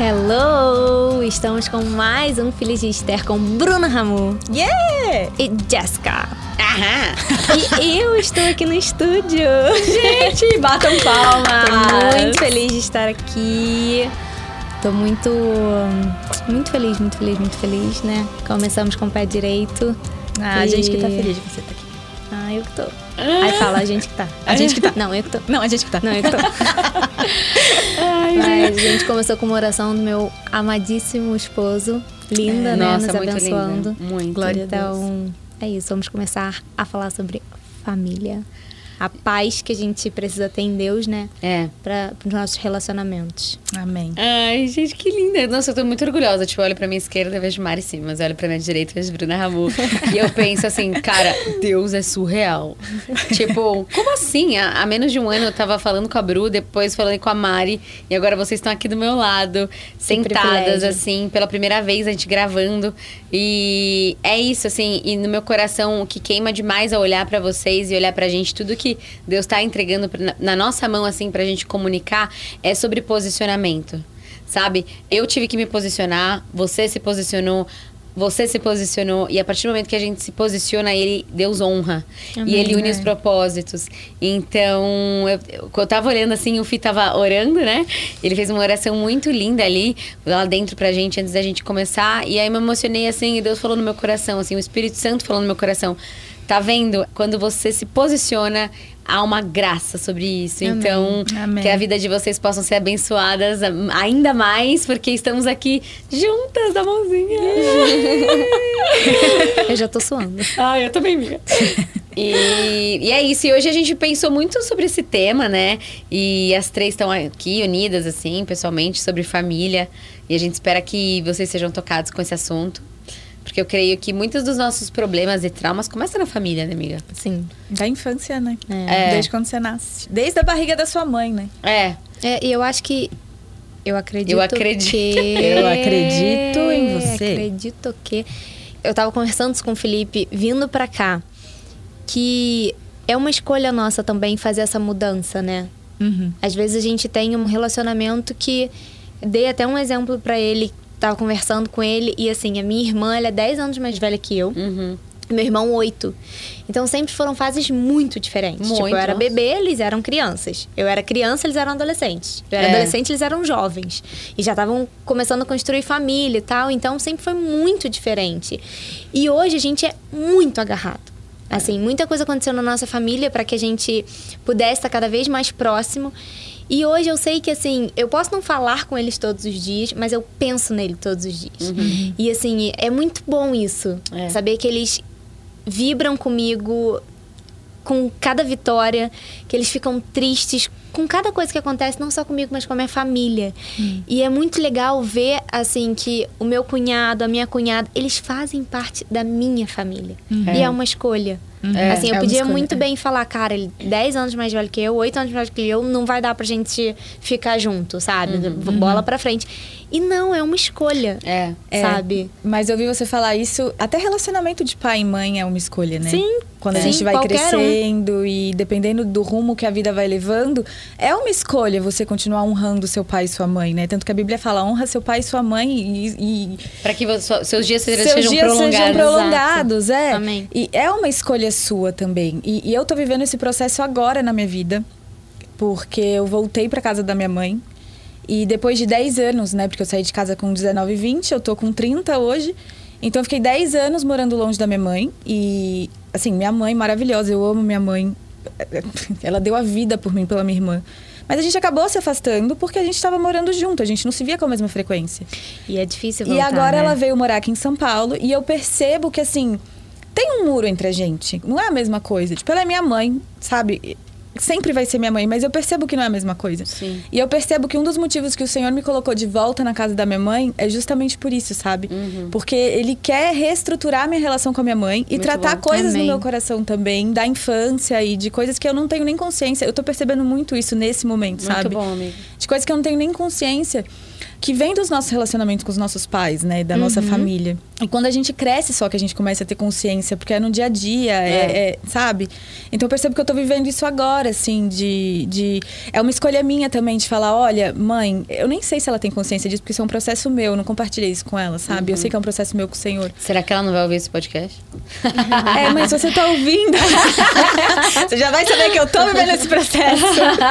Hello! Estamos com mais um Filhos de Esther com Bruna Ramu Yeah! e Jessica. Aham! E eu estou aqui no estúdio. Gente, batam palmas! Tô muito feliz de estar aqui. Tô muito, muito feliz, muito feliz, muito feliz, né? Começamos com o pé direito. Ah, a E- gente que tá feliz de você estar aqui. Ah, eu que tô. Aí fala, a gente que tá. A gente que tá. Não, eu que tô. Não, a gente que tá. Não, eu que tô. Mas a gente começou com uma oração do meu amadíssimo esposo. Linda, É, né? Nossa, Nos muito abençoando. linda. Muito. Glória a Deus. Então, é isso. Vamos começar a falar sobre família. A paz que a gente precisa ter em Deus, né? É. Para os nossos relacionamentos. Amém. Ai, gente, que linda. Nossa, eu tô muito orgulhosa. Tipo, eu olho pra minha esquerda e vejo Mari sim, mas eu olho pra minha direita e vejo Bruna Ramu. e eu penso assim, cara, Deus é surreal. tipo, como assim? Há, há menos de um ano eu tava falando com a Bru, depois falando com a Mari, e agora vocês estão aqui do meu lado, sentadas, privilégio. assim, pela primeira vez a gente gravando. E é isso, assim, e no meu coração o que queima demais é olhar pra vocês e olhar pra gente, tudo que Deus tá entregando na, nossa mão, assim, pra gente comunicar, é sobre posicionamento. Sabe? Eu tive que me posicionar, você se posicionou, você se posicionou, e a partir do momento que a gente se posiciona, ele, Deus honra. Amém, e ele une né? os propósitos. Então, eu, eu, eu tava olhando assim, o Fih tava orando, né? Ele fez uma oração muito linda ali, lá dentro pra gente, antes da gente começar. E aí me emocionei assim, e Deus falou no meu coração, assim, o Espírito Santo falou no meu coração. Tá vendo? Quando você se posiciona, há uma graça sobre isso. Amém. Então, Amém. que a vida de vocês possam ser abençoadas ainda mais, porque estamos aqui juntas da mãozinha. Eu já tô suando. Ai, eu também, amiga. E, e é isso. E hoje a gente pensou muito sobre esse tema, né? E as três estão aqui unidas, assim, pessoalmente, sobre família. E a gente espera que vocês sejam tocados com esse assunto. Porque eu creio que muitos dos nossos problemas e traumas começam na família, né, amiga? Sim. Da infância, né? É. Desde quando você nasce. Desde a barriga da sua mãe, né? É. É, e eu acho que. Eu acredito. Eu acredito. Que... Eu acredito em você. Acredito que. Eu tava conversando isso com o Felipe vindo pra cá. Que é uma escolha nossa também fazer essa mudança, né? Uhum. Às vezes a gente tem um relacionamento que. Dei até um exemplo pra ele. Tava conversando com ele e assim, a minha irmã, ela é 10 anos mais velha que eu. Uhum. Meu irmão, oito. Então sempre foram fases muito diferentes. tipo, Muito, eu era bebê, eles eram crianças. Eu era criança, eles eram adolescentes. Eu era É. adolescente, eles eram jovens. E já estavam começando a construir família e tal. Então sempre foi muito diferente. E hoje a gente é muito agarrado. Assim, muita coisa aconteceu na nossa família para que a gente pudesse estar cada vez mais próximo. E hoje eu sei que, assim, eu posso não falar com eles todos os dias, mas eu penso nele todos os dias. E, assim, é muito bom isso. É. Saber que eles vibram comigo com cada vitória, que eles ficam tristes com cada coisa que acontece, não só comigo, mas com a minha família. E é muito legal ver, assim, que o meu cunhado, a minha cunhada, eles fazem parte da minha família. E é uma escolha. É, assim, eu é podia escolha, muito é. bem falar, cara, ele 10 anos mais velho que eu, 8 anos mais velho que eu, não vai dar pra gente ficar junto, sabe? Bola pra frente. E não, é uma escolha. É. É, Sabe? Mas eu ouvi você falar isso, até relacionamento de pai e mãe é uma escolha, né? Sim, Quando a gente vai qualquer um. crescendo e dependendo do rumo que a vida vai levando, é uma escolha você continuar honrando seu pai e sua mãe, né? Tanto que a Bíblia fala, honra seu pai e sua mãe e, e Pra que vo- seus dias sejam, seus sejam dias prolongados. sejam prolongados, é. Amém. E é uma escolha sua também. E, e eu tô vivendo esse processo agora na minha vida, porque eu voltei pra casa da minha mãe. E depois de 10 anos, né? Porque eu saí de casa com 19 e 20, eu tô com 30 hoje. Então eu fiquei 10 anos morando longe da minha mãe. E, assim, minha mãe maravilhosa, eu amo minha mãe. Ela deu a vida por mim, pela minha irmã. Mas a gente acabou se afastando porque a gente estava morando junto, a gente não se via com a mesma frequência. E é difícil E voltar, agora né? ela veio morar aqui em São Paulo e eu percebo que, assim, tem um muro entre a gente. Não é a mesma coisa. Tipo, ela é minha mãe, sabe? Sempre vai ser minha mãe, mas eu percebo que não é a mesma coisa. Sim. E eu percebo que um dos motivos que o Senhor me colocou de volta na casa da minha mãe é justamente por isso, sabe? Uhum. Porque Ele quer reestruturar minha relação com a minha mãe e Muito tratar bom. coisas Amém. no meu coração também, da infância e de coisas que eu não tenho nem consciência. Eu tô percebendo muito isso nesse momento, Muito sabe? bom, amigo. de coisas que eu não tenho nem consciência. Que vem dos nossos relacionamentos com os nossos pais, né? Da nossa família. E quando a gente cresce só que a gente começa a ter consciência, porque é no dia a dia, é, é, sabe? Então eu percebo que eu tô vivendo isso agora, assim, de, de. É uma escolha minha também de falar: olha, mãe, eu nem sei se ela tem consciência disso, porque isso é um processo meu, eu não compartilhei isso com ela, sabe? Eu sei que é um processo meu com o Senhor. Será que ela não vai ouvir esse podcast? É, mas você tá ouvindo. você já vai saber que eu tô vivendo esse processo.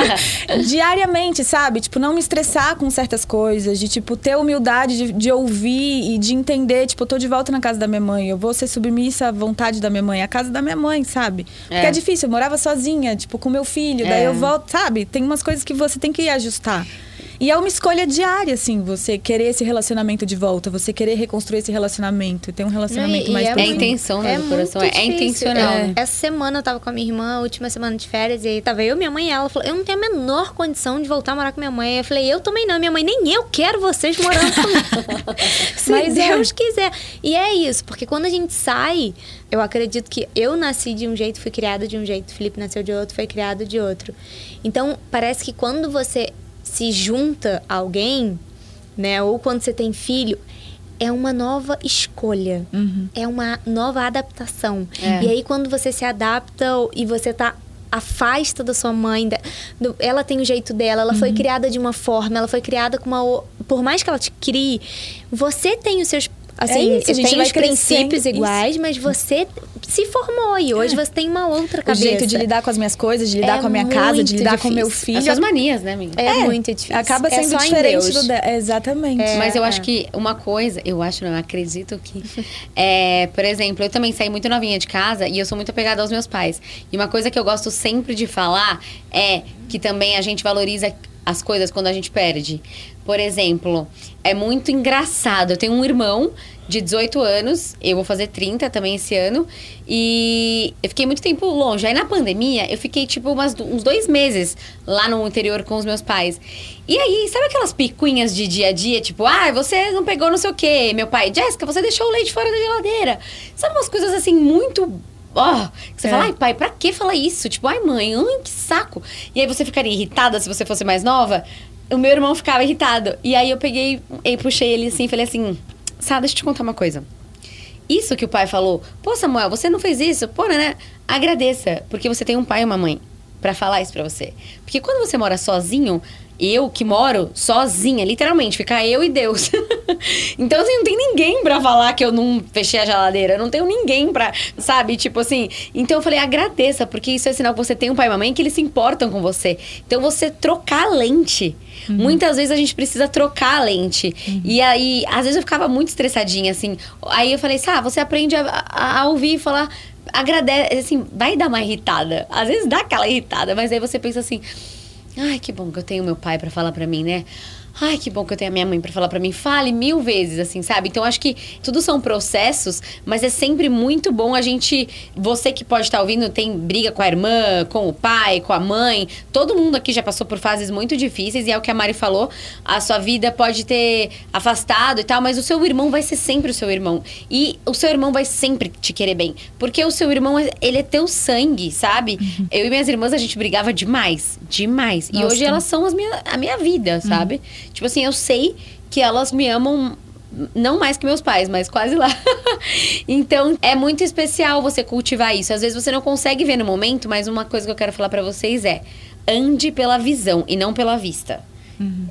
Diariamente, sabe? Tipo, não me estressar com certas coisas, de, tipo, ter humildade de, de ouvir e de entender. Tipo, eu tô de volta na casa da minha mãe, eu vou ser submissa à vontade da minha mãe, a casa da minha mãe, sabe? Porque é, É. difícil, eu morava sozinha, tipo, com meu filho, daí É. eu volto, sabe? Tem umas coisas que você tem que ajustar. E é uma escolha diária, assim, você querer esse relacionamento de volta, você querer reconstruir esse relacionamento, ter um relacionamento Não, e- mais e É a profundo. intenção né, do muito coração, é, é intencional. É. Essa semana eu tava com a minha irmã, a última semana de férias, e aí tava eu, minha mãe e ela. Falou: Eu não tenho a menor condição de voltar a morar com minha mãe. Eu falei: Eu também não. Minha mãe, nem eu quero vocês morando comigo. Se Mas é. Deus quiser. E é isso, porque quando a gente sai, eu acredito que eu nasci de um jeito, fui criada de um jeito, o Felipe nasceu de outro, foi criado de outro. Então, parece que quando você se junta a alguém, né, ou quando você tem filho, é uma nova escolha. É uma nova adaptação. É. E aí, quando você se adapta e você tá afasta da sua mãe, da- do- ela tem o jeito dela, ela foi criada de uma forma, ela foi criada com uma por mais que ela te crie, você tem os seus assim, É isso, tem os princípios iguais, mas você se formou e hoje você tem uma outra O cabeça. jeito de lidar com as minhas coisas, de lidar É com a minha casa, de lidar com o meu difícil. filho. As suas manias, né, amiga? É, muito difícil. Acaba É sendo diferente do de... Exatamente. É. Mas eu é. acho que uma coisa, eu acho, não, eu acredito que. É, por exemplo, eu também saí muito novinha de casa e eu sou muito apegada aos meus pais. E uma coisa que eu gosto sempre de falar é que também a gente valoriza as coisas quando a gente perde. Por exemplo, é muito engraçado. Eu tenho um irmão de 18 anos, eu vou fazer 30 também esse ano, e eu fiquei muito tempo longe. Aí na pandemia, eu fiquei tipo umas, uns dois meses lá no interior com os meus pais. E aí, sabe aquelas picuinhas de dia a dia? Tipo, ah, você não pegou não sei o quê. Meu pai, Jéssica, você deixou o leite fora da geladeira. Sabe umas coisas assim muito. Ó, que você É. fala, ai, pai, pra que falar isso? Tipo, ai, mãe, ai, que saco. E aí você ficaria irritada se você fosse mais nova? O meu irmão ficava irritado. E aí eu peguei e puxei ele assim e falei assim: Sá, deixa eu te contar uma coisa. Isso que o pai falou, pô, Samuel, você não fez isso? Pô, né? Agradeça, porque você tem um pai e uma mãe pra falar isso pra você. Porque quando você mora sozinho, eu que moro sozinha, literalmente, fica eu e Deus. então, assim, não tem ninguém pra falar que eu não fechei a geladeira, eu não tenho ninguém pra, sabe? Tipo assim. Então eu falei, agradeça, porque isso é sinal que você tem um pai e uma mãe que eles se importam com você. Então você trocar a lente. Muitas vezes a gente precisa trocar a lente. E aí, às vezes eu ficava muito estressadinha, assim. Aí eu falei, Sá, você aprende a, a- a ouvir e falar. Agradece, assim, vai dar uma irritada. Às vezes dá aquela irritada, mas aí você pensa assim. Ai, que bom que eu tenho meu pai pra falar pra mim, né? Ai, que bom que eu tenho a minha mãe pra falar pra mim. Fale mil vezes, assim, sabe? Então, acho que tudo são processos, mas é sempre muito bom a gente... Você que pode estar ouvindo, tem briga com a irmã, com o pai, com a mãe. Todo mundo aqui já passou por fases muito difíceis. E é o que a Mari falou. A sua vida pode ter afastado e tal, mas o seu irmão vai ser sempre o seu irmão. E o seu irmão vai sempre te querer bem. Porque o seu irmão, ele é teu sangue, sabe? Eu e minhas irmãs, a gente brigava demais. Demais. E Nossa, hoje elas são as minha, a minha vida, sabe? Tipo assim, eu sei que elas me amam não mais que meus pais, mas quase lá. então, é muito especial você cultivar isso. Às vezes você não consegue ver no momento, mas uma coisa que eu quero falar pra vocês é: ande pela visão e não pela vista.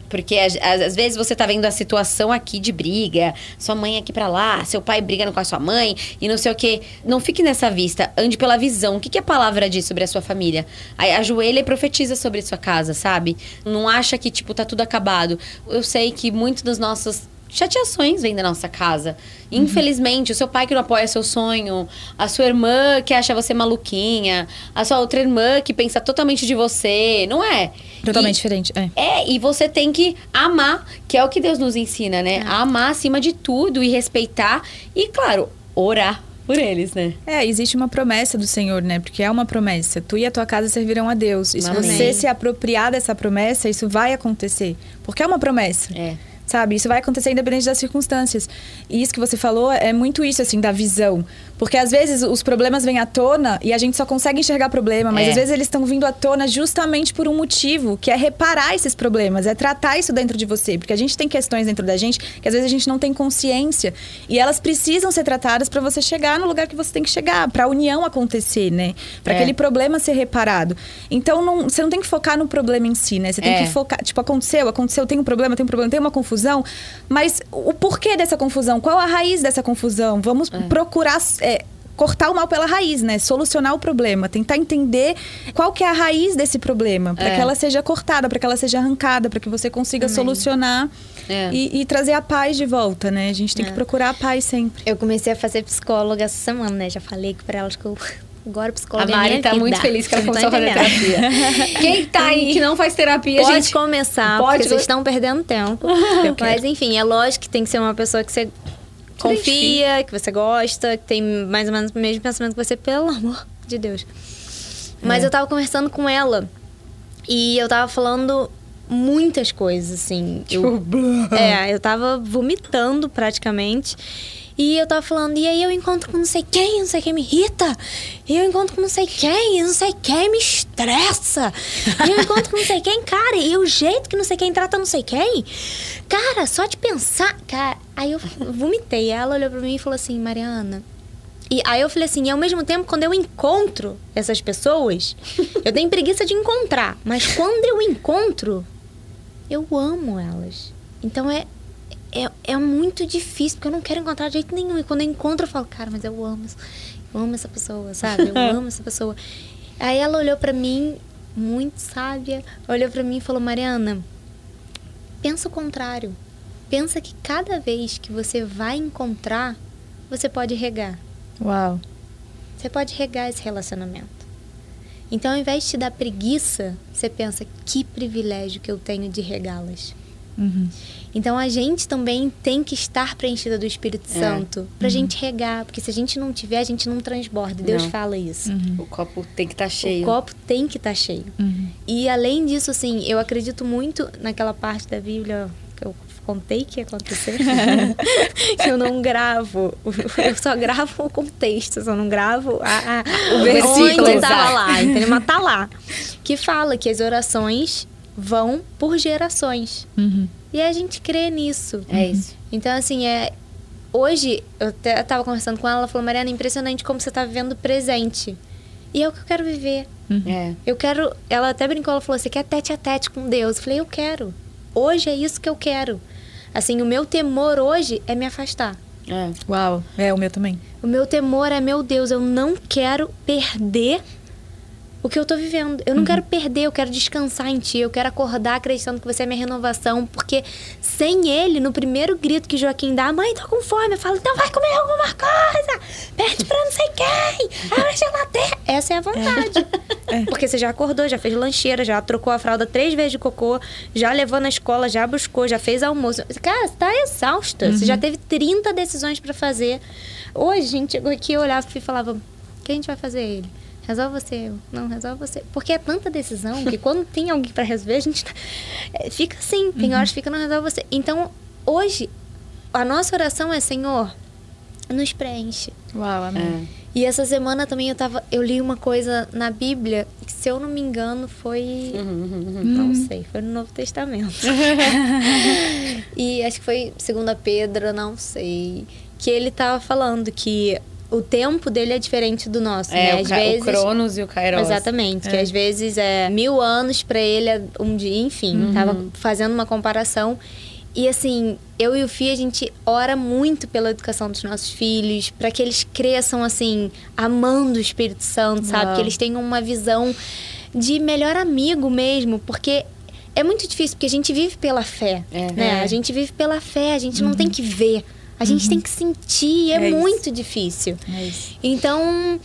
Porque às, vezes você tá vendo a situação aqui de briga, sua mãe aqui pra lá, seu pai brigando com a sua mãe e não sei o quê. Não fique nessa vista, ande pela visão. O que, que a palavra diz sobre a sua família? Aí ajoelha e profetiza sobre sua casa, sabe? Não acha que, tipo, tá tudo acabado. Eu sei que muitos dos nossos chateações vêm da nossa casa. Infelizmente, o seu pai que não apoia seu sonho, a sua irmã que acha você maluquinha, a sua outra irmã que pensa totalmente de você, não é? Totalmente E- diferente. É. é, e você tem que amar, que é o que Deus nos ensina, né? A amar acima de tudo e respeitar e, claro, orar por eles, né? É, existe uma promessa do Senhor, né? Porque é uma promessa. Tu e a tua casa servirão a Deus. E se Amém. você se apropriar dessa promessa, isso vai acontecer. Porque é uma promessa. É. sabe? Isso vai acontecer independente das circunstâncias. E isso que você falou é muito isso, assim, da visão. Porque às vezes os problemas vêm à tona e a gente só consegue enxergar problema, mas É. às vezes eles estão vindo à tona justamente por um motivo, que é reparar esses problemas, é tratar isso dentro de você. Porque a gente tem questões dentro da gente que às vezes a gente não tem consciência e elas precisam ser tratadas para você chegar no lugar que você tem que chegar, para a união acontecer, né? Para É. aquele problema ser reparado. Então não- você não tem que focar no problema em si, né? Você tem É. que focar, tipo, aconteceu, aconteceu, tem um problema, tem um problema, tem uma confusão, mas o porquê dessa confusão? Qual a raiz dessa confusão? Vamos procurar é, cortar o mal pela raiz, né? Solucionar o problema, tentar entender qual que é a raiz desse problema, para É. que ela seja cortada, para que ela seja arrancada, para que você consiga Amém. solucionar É. e, e trazer a paz de volta, né? A gente tem É. que procurar a paz sempre. Eu comecei a fazer psicóloga essa semana, né? Já falei que pra elas que eu agora A psicóloga é Mari minha tá vida. muito feliz que ela começou a não fazer terapia. Quem tá aí que não faz terapia, Pode gente? começar, pode. porque vocês estão perdendo tempo. Mas enfim, é lógico que tem que ser uma pessoa que você confia, que você gosta, que tem mais ou menos o mesmo pensamento que você, pelo amor de Deus. Mas eu tava conversando com ela e eu tava falando muitas coisas, assim. Eu, é, eu tava vomitando praticamente. E eu tava falando, e aí eu encontro com não sei quem, não sei quem me irrita. E eu encontro com não sei quem, não sei quem me estressa. E eu encontro com não sei quem, cara, e o jeito que não sei quem trata não sei quem. Cara, só de pensar. Cara, aí eu vomitei. Ela olhou pra mim e falou assim, Mariana. E aí eu falei assim, e ao mesmo tempo, quando eu encontro essas pessoas, eu tenho preguiça de encontrar. Mas quando eu encontro, eu amo elas. Então é, é, é muito difícil, porque eu não quero encontrar de jeito nenhum. E quando eu encontro, eu falo, cara, mas eu amo, eu amo essa pessoa, sabe? Eu amo essa pessoa. Aí ela olhou pra mim, muito sábia, olhou pra mim e falou, Mariana, pensa o contrário. Pensa que cada vez que você vai encontrar, você pode regar. Uau. Você pode regar esse relacionamento. Então, ao invés de te dar preguiça, você pensa que privilégio que eu tenho de regá-las. Uhum. Então, a gente também tem que estar preenchida do Espírito É. Santo pra gente regar, porque se a gente não tiver, a gente não transborda. Deus Não. fala isso. O copo tem que estar cheio. O copo tem que estar cheio. Uhum. E além disso, assim, eu acredito muito naquela parte da Bíblia que eu contei que ia acontecer. que eu não gravo. Eu só gravo o contexto, eu só não gravo a, a- O versículo, onde lá, entendeu? Mas tá lá. Que fala que as orações vão por gerações. Uhum. E a gente crê nisso. É isso. Então, assim, é. Hoje, eu até tava conversando com ela, ela falou, Mariana, é impressionante como você tá vivendo o presente. E é o que eu quero viver. É. Eu quero. Ela até brincou, ela falou: você quer tete a tete com Deus? Eu falei: eu quero. Hoje é isso que eu quero. Assim, o meu temor hoje é me afastar. É. Uau. É, o meu também. O meu temor é, meu Deus, eu não quero perder o que eu tô vivendo. Eu não quero perder, eu quero descansar em ti. Eu quero acordar acreditando que você é minha renovação. Porque sem ele, no primeiro grito que Joaquim dá, mãe, tô com fome. Eu falo, então vai comer alguma coisa. Pede pra não sei quem. Abre a geladeira. Essa é a vontade. Porque você já acordou, já fez lancheira, já trocou a fralda três vezes de cocô, já levou na escola, já buscou, já fez almoço. Cara, você tá exausta. Você já teve 30 decisões pra fazer. Hoje, a gente chegou aqui, eu olhava e falava, o que a gente vai fazer ele? Resolve você, eu. Não, resolve você. Porque é tanta decisão que quando tem alguém pra resolver, a gente tá- é, fica assim. Tem horas que fica, não resolve você. Então, hoje, a nossa oração é, Senhor, nos preenche. Uau, amém. É. E essa semana também eu tava. Eu li uma coisa na Bíblia, que se eu não me engano, foi. Não sei, foi no Novo Testamento. e acho que foi segunda Pedro, não sei. Que ele tava falando que o tempo dele é diferente do nosso, É, né? o, Às ca- vezes. o Cronos e o Kairos. Exatamente, que às vezes é mil anos pra ele é um dia, enfim, tava fazendo uma comparação. E assim, eu e o Fih, a gente ora muito pela educação dos nossos filhos, pra que eles cresçam assim, amando o Espírito Santo, sabe? Uau. Que eles tenham uma visão de melhor amigo mesmo, porque é muito difícil, porque a gente vive pela fé, É. né? É. A gente vive pela fé, a gente não tem que ver, a gente tem que sentir, é, É isso. muito difícil. É isso. Então,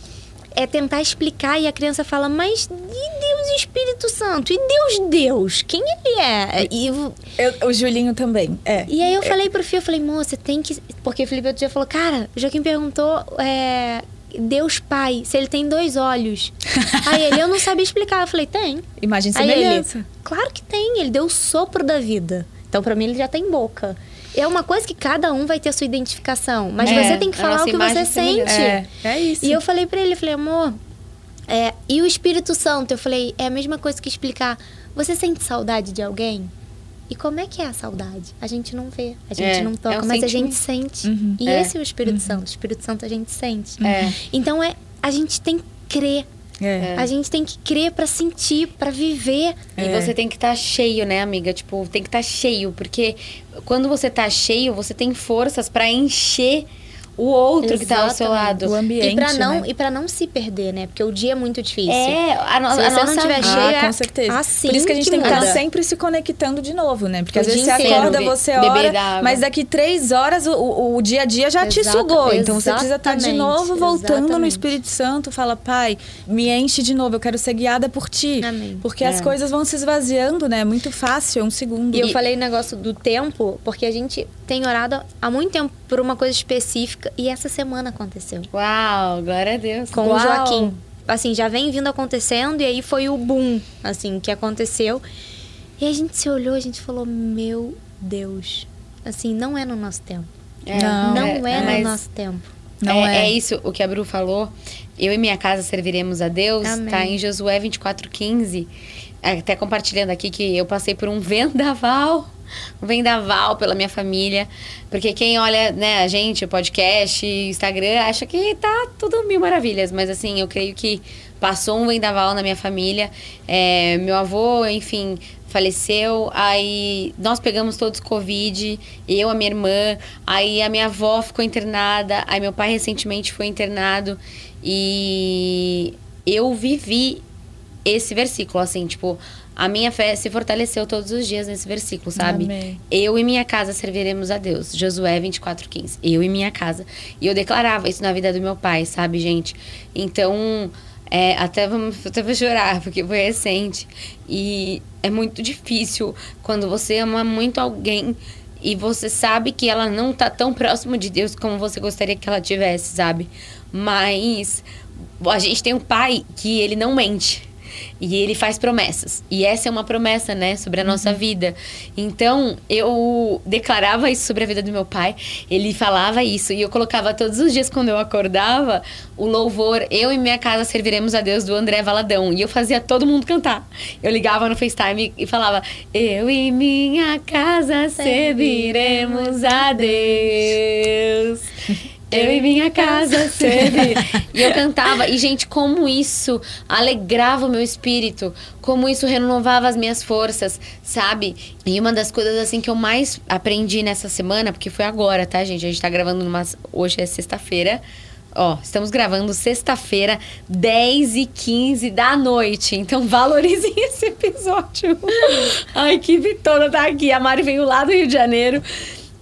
é tentar explicar e a criança fala, mas e Deus e Espírito Santo? E Deus, Deus? Quem ele é? E, eu- Eu- o Julinho também. É. e aí eu falei pro Fio, eu falei, moça, tem que... Porque o Felipe outro dia falou, cara, o Joaquim perguntou, é, Deus Pai, se ele tem dois olhos. aí ele, eu não sabia explicar. Eu falei, tem. Imagem e Aí ele, semelhança. claro que tem, ele deu o sopro da vida. Então, para mim, ele já tem boca. É uma coisa que cada um vai ter a sua identificação, mas É, você tem que falar o que você semelhança. sente. É, é isso. E eu falei pra ele, eu falei, amor, é, e o Espírito Santo? Eu falei, é a mesma coisa que explicar. Você sente saudade de alguém? E como é que é a saudade? A gente não vê, a gente É, não toca, é um mas a gente sente. Uhum. E É. esse é o Espírito Santo. O Espírito Santo a gente sente. É. Então é, a gente tem que crer. É. A gente tem que crer pra sentir, pra viver. E É. você tem que estar cheio, né, amiga? Tipo, tem que estar cheio, porque quando você tá cheio, você tem forças pra encher o outro que tá ao seu Exatamente. lado. O ambiente, e para não né? e para não se perder, né? Porque o dia é muito difícil. É, a, no, Se a você não nossa tiver Ah, é com certeza. assim Por isso que a gente que tem que estar sempre se conectando de novo, né? Porque O às vezes você inteiro, acorda, você ora, mas daqui três horas o, o, o dia a dia já te Exata- sugou. Então você precisa estar de exatamente, novo voltando no exatamente. Espírito Santo. Fala, pai, me enche de novo, eu quero ser guiada por ti. Amém. Porque É. as coisas vão se esvaziando, né? É muito fácil, é um segundo. E eu falei o negócio do tempo, porque a gente tem orado há muito tempo por uma coisa específica e essa semana aconteceu. Uau, glória a Deus. Com Uau. o Joaquim. Assim, já vem vindo acontecendo e aí foi o boom, assim, que aconteceu. E a gente se olhou, a gente falou: "Meu Deus, assim, não é no nosso tempo. É, Não, não é, no mas nosso tempo." Não é, é. é isso o que a Bru falou. Eu e minha casa serviremos a Deus. Amém. Tá em Josué 24:15. Até compartilhando aqui que eu passei por um vendaval. Um vendaval pela minha família. Porque quem olha, né, a gente, o podcast, Instagram, acha que tá tudo mil maravilhas. Mas assim, eu creio que passou um vendaval na minha família. É, meu avô, enfim, faleceu, aí nós pegamos todos Covid, eu, a minha irmã, aí a minha avó ficou internada, aí meu pai recentemente foi internado e eu vivi esse versículo, assim, tipo, a minha fé se fortaleceu todos os dias nesse versículo, sabe? Amém. Eu e minha casa serviremos a Deus. Josué 24:15. Eu e minha casa. E eu declarava isso na vida do meu pai, sabe, gente? Então, é, até até vou chorar, porque foi recente. E é muito difícil quando você ama muito alguém e você sabe que ela não tá tão próximo de Deus como você gostaria que ela tivesse, sabe? Mas a gente tem um pai que ele não mente. E ele faz promessas. E essa é uma promessa, né, sobre a nossa vida. Então, eu declarava isso sobre a vida do meu pai. Ele falava isso. E eu colocava todos os dias, quando eu acordava, o louvor Eu e Minha Casa Serviremos a Deus, do André Valadão. E eu fazia todo mundo cantar. Eu ligava no FaceTime e falava: Eu e minha casa serviremos a Deus. Eu e minha casa serve. e eu cantava. E, gente, como isso alegrava o meu espírito. Como isso renovava as minhas forças, sabe? E uma das coisas, assim, que eu mais aprendi nessa semana, porque foi agora, tá, gente? A gente tá gravando numa... Hoje é sexta-feira. Ó, estamos gravando sexta-feira, 10 e 15 da noite. Então valorizem esse episódio. A equipe toda tá aqui. A Mari veio lá do Rio de Janeiro.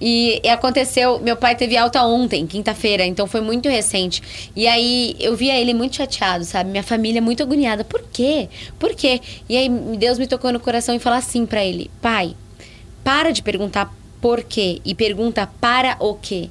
E, e aconteceu, meu pai teve alta ontem, quinta-feira, então foi muito recente. E aí eu via ele muito chateado, sabe? Minha família muito agoniada. Por quê? Por quê? E aí Deus me tocou no coração e falou assim pra ele: Pai, para de perguntar por quê e pergunta para o quê.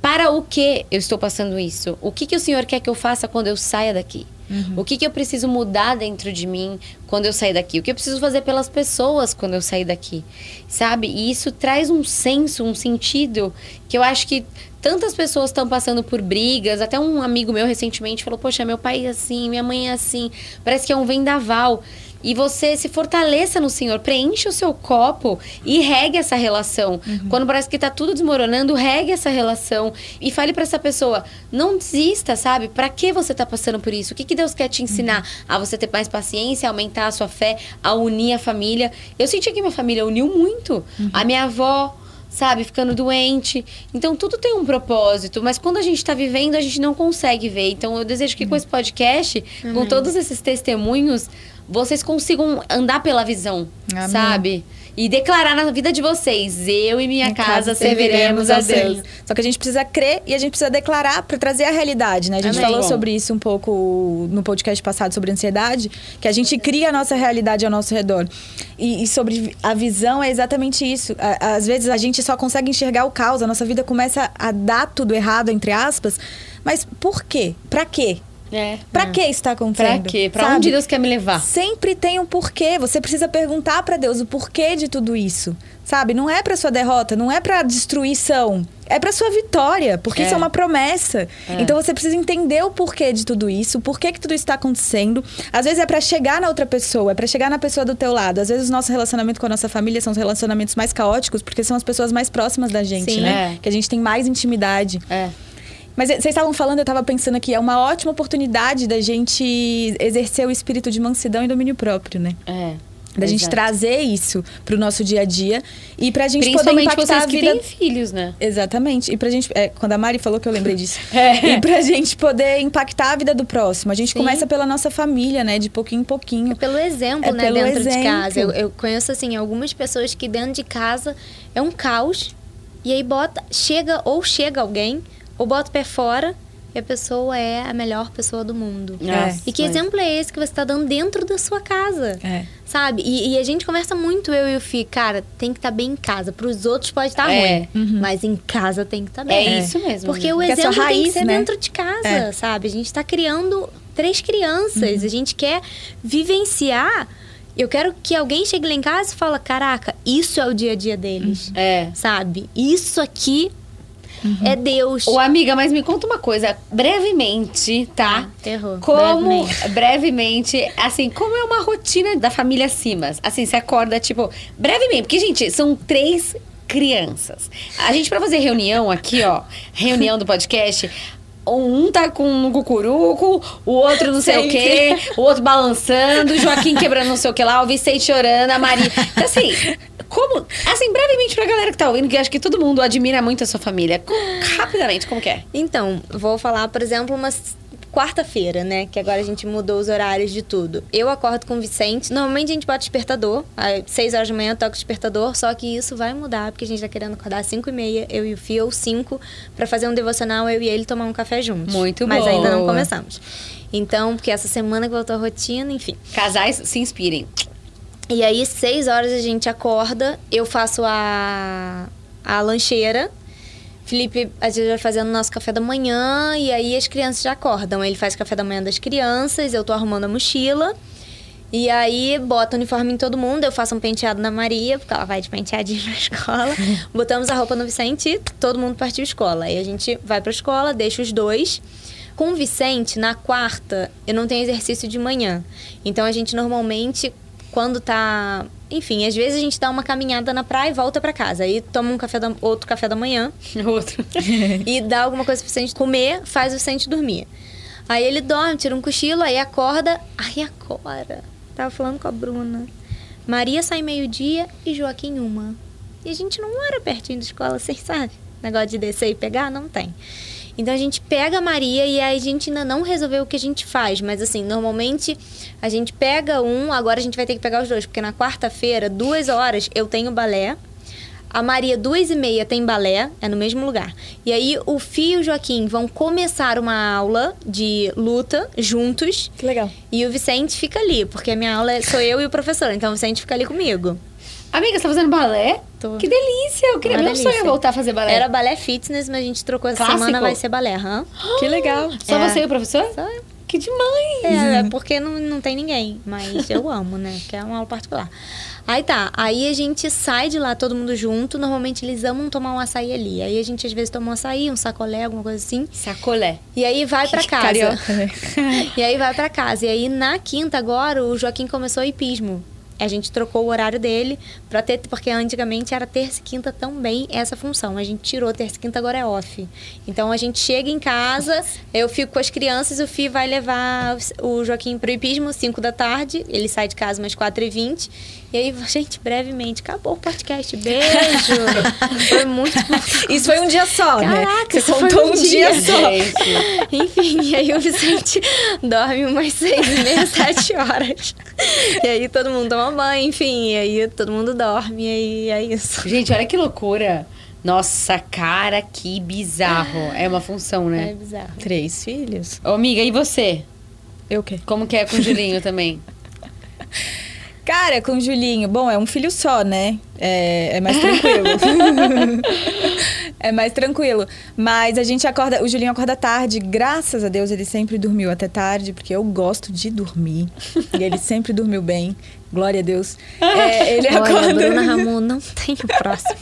Para o que eu estou passando isso? O que, que o Senhor quer que eu faça quando eu saia daqui? O que, que eu preciso mudar dentro de mim quando eu sair daqui? O que eu preciso fazer pelas pessoas quando eu sair daqui? Sabe? E isso traz um senso, um sentido que eu acho que tantas pessoas estão passando por brigas. Até um amigo meu recentemente falou: Poxa, meu pai é assim, minha mãe é assim. Parece que é um vendaval. E você se fortaleça no Senhor, preencha o seu copo e regue essa relação. Quando parece que tá tudo desmoronando, regue essa relação e fale para essa pessoa, não desista, sabe? Para que você tá passando por isso? O que, que Deus quer te ensinar? A você ter mais paciência, aumentar a sua fé, a unir a família. Eu senti que minha família uniu muito. A minha avó, sabe, ficando doente. Então tudo tem um propósito, mas quando a gente tá vivendo, a gente não consegue ver. Então eu desejo que com esse podcast, com todos esses testemunhos, vocês consigam andar pela visão, Amém. sabe? E declarar na vida de vocês: eu e minha casa, serviremos a ao Deus. Só que a gente precisa crer e a gente precisa declarar para trazer a realidade, né? A gente Amém. falou Bom. sobre isso um pouco no podcast passado sobre ansiedade, que a gente cria a nossa realidade ao nosso redor. E, e sobre a visão é exatamente isso. A- Às vezes a gente só consegue enxergar o caos, a nossa vida começa a dar tudo errado, entre aspas. Mas por quê? Pra quê? É. Pra que está Pra acontecendo? quê? Pra Sabe? onde Deus quer me levar? Sempre tem um porquê. Você precisa perguntar pra Deus o porquê de tudo isso. Sabe? Não é pra sua derrota, não é pra destruição. É pra sua vitória, porque É. isso é uma promessa. É. Então você precisa entender o porquê de tudo isso, o porquê que tudo isso tá acontecendo. Às vezes é pra chegar na outra pessoa, é pra chegar na pessoa do teu lado. Às vezes o nosso relacionamento com a nossa família são os relacionamentos mais caóticos, porque são as pessoas mais próximas da gente, Sim. né? É. Que a gente tem mais intimidade. É. Mas vocês estavam falando, eu estava pensando aqui, é uma ótima oportunidade da gente exercer o espírito de mansidão e domínio próprio, né? É. Da gente Exato. trazer isso pro nosso dia a dia e pra gente poder impactar vocês a que vida. têm filhos, né? Exatamente. E pra gente. é, quando a Mari falou que eu lembrei disso. É. E pra gente poder impactar a vida do próximo. A gente Sim. começa pela nossa família, né? De pouquinho em pouquinho. É pelo exemplo, É né, pelo dentro de exemplo. casa. Eu, eu conheço, assim, algumas pessoas que dentro de casa é um caos. E aí bota, chega, ou chega alguém, ou bota o pé fora, e a pessoa é a melhor pessoa do mundo. Nossa, E que exemplo é esse que você tá dando dentro da sua casa? É. Sabe? E, e a gente conversa muito, eu e o Fih, cara, tem que estar bem em casa. Pros outros pode estar É. ruim, mas em casa tem que estar É bem. isso mesmo. Porque né? o Porque é exemplo tem que raiz, ser né? dentro de casa, É. sabe? A gente tá criando três crianças. A gente quer vivenciar. Eu quero que alguém chegue lá em casa e fala, caraca, isso é o dia a dia deles. É. Sabe? Isso aqui é Deus. Ô, amiga, mas me conta uma coisa, brevemente, tá? Ah, terror. Como, Brevemente. brevemente. assim, como é uma rotina da família Simas? Assim, você acorda, tipo, brevemente, porque, gente, são três crianças. A gente, pra fazer reunião aqui, ó, reunião do podcast. Um tá com um cucuruco, o outro não sei o quê, o outro balançando, o Joaquim quebrando não sei o que lá, o Vicente chorando, a Maria. Então, assim, como. Assim, brevemente pra galera que tá ouvindo, que acho que todo mundo admira muito a sua família. Rapidamente, como que é? Então, vou falar, por exemplo, uma s- quarta-feira, né? Que agora a gente mudou os horários de tudo. Eu acordo com o Vicente. Normalmente a gente bota despertador. Às 6 horas da manhã toca o despertador. Só que isso vai mudar, porque a gente tá querendo acordar às 5 e meia, eu e o Fio, ou 5, pra fazer um devocional, eu e ele tomar um café juntos. Muito Mas ainda não começamos. Então, porque essa semana que voltou a rotina, enfim. Casais se inspirem. E aí, seis horas a gente acorda, eu faço a, a lancheira. Felipe, a gente vai fazendo o nosso café da manhã e aí as crianças já acordam. Ele faz café da manhã das crianças, eu tô arrumando a mochila. E aí, bota o uniforme em todo mundo, eu faço um penteado na Maria, porque ela vai de penteadinho pra escola. Botamos a roupa no Vicente e todo mundo partiu escola. Aí a gente vai pra escola, deixa os dois. Com o Vicente, na quarta, eu não tenho exercício de manhã. Então a gente normalmente, quando tá. Enfim, às vezes a gente dá uma caminhada na praia e volta pra casa. Aí toma um café da, outro café da manhã Outro. e dá alguma coisa pro Vicente comer, faz o Vicente dormir. Aí ele dorme, tira um cochilo, aí acorda. Aí agora, tava falando com a Bruna. Maria sai meio-dia e Joaquim uma. E a gente não mora pertinho da escola, vocês sabem? Negócio de descer e pegar, não tem. Então a gente pega a Maria e aí a gente ainda não resolveu o que a gente faz. Mas assim, normalmente a gente pega um, agora a gente vai ter que pegar os dois. Porque na quarta-feira, duas horas, eu tenho balé. A Maria, duas e meia, tem balé, é no mesmo lugar. E aí, o Fio e o Joaquim vão começar uma aula de luta juntos. Que legal. E o Vicente fica ali, porque a minha aula é- sou eu e o professor. Então, o Vicente fica ali comigo. Amiga, você tá fazendo balé? Tô. Que delícia! Eu queria Uma meu sonho é voltar a fazer balé. Era balé fitness, mas a gente trocou essa Clássico? semana, vai ser balé. hã? Que legal. Só É. você e o professor? Só eu. Que demais! É, é porque não, não tem ninguém. Mas eu amo, né? Que é uma aula particular. Aí tá, aí a gente sai de lá todo mundo junto. Normalmente eles amam tomar um açaí ali. Aí a gente às vezes toma um açaí, um sacolé, alguma coisa assim. Sacolé. E aí vai pra casa. Carioca, né? E aí vai pra casa. E aí na quinta agora o Joaquim começou hipismo. A gente trocou o horário dele para ter, porque antigamente era terça e quinta também essa função. A gente tirou terça e quinta, agora é off. Então a gente chega em casa, eu fico com as crianças, o Fi vai levar o Joaquim pro hipismo 5 da tarde, ele sai de casa umas 4 e 20 E aí, gente, brevemente, acabou o podcast. Beijo! Foi muito. Isso foi um dia só, né? Caraca, Você isso foi contou um um dia, dia, só. Gente. Enfim, e aí o Vicente dorme umas seis e meia, sete horas. E aí todo mundo toma banho, enfim, e aí todo mundo dorme, e aí é isso. Gente, olha que loucura. Nossa, cara, que bizarro. É uma função, É né? bizarro. Três filhos? Ô, amiga, e você? Eu o quê? Como que é com o Julinho também? Cara, com o Julinho, bom, é um filho só, né? É, é mais tranquilo. É mais tranquilo. Mas a gente acorda, o Julinho acorda tarde, graças a Deus ele sempre dormiu até tarde, porque eu gosto de dormir. e ele sempre dormiu bem. Glória a Deus. É, ele Olha, acorda. Bruna Ramon não tem o próximo.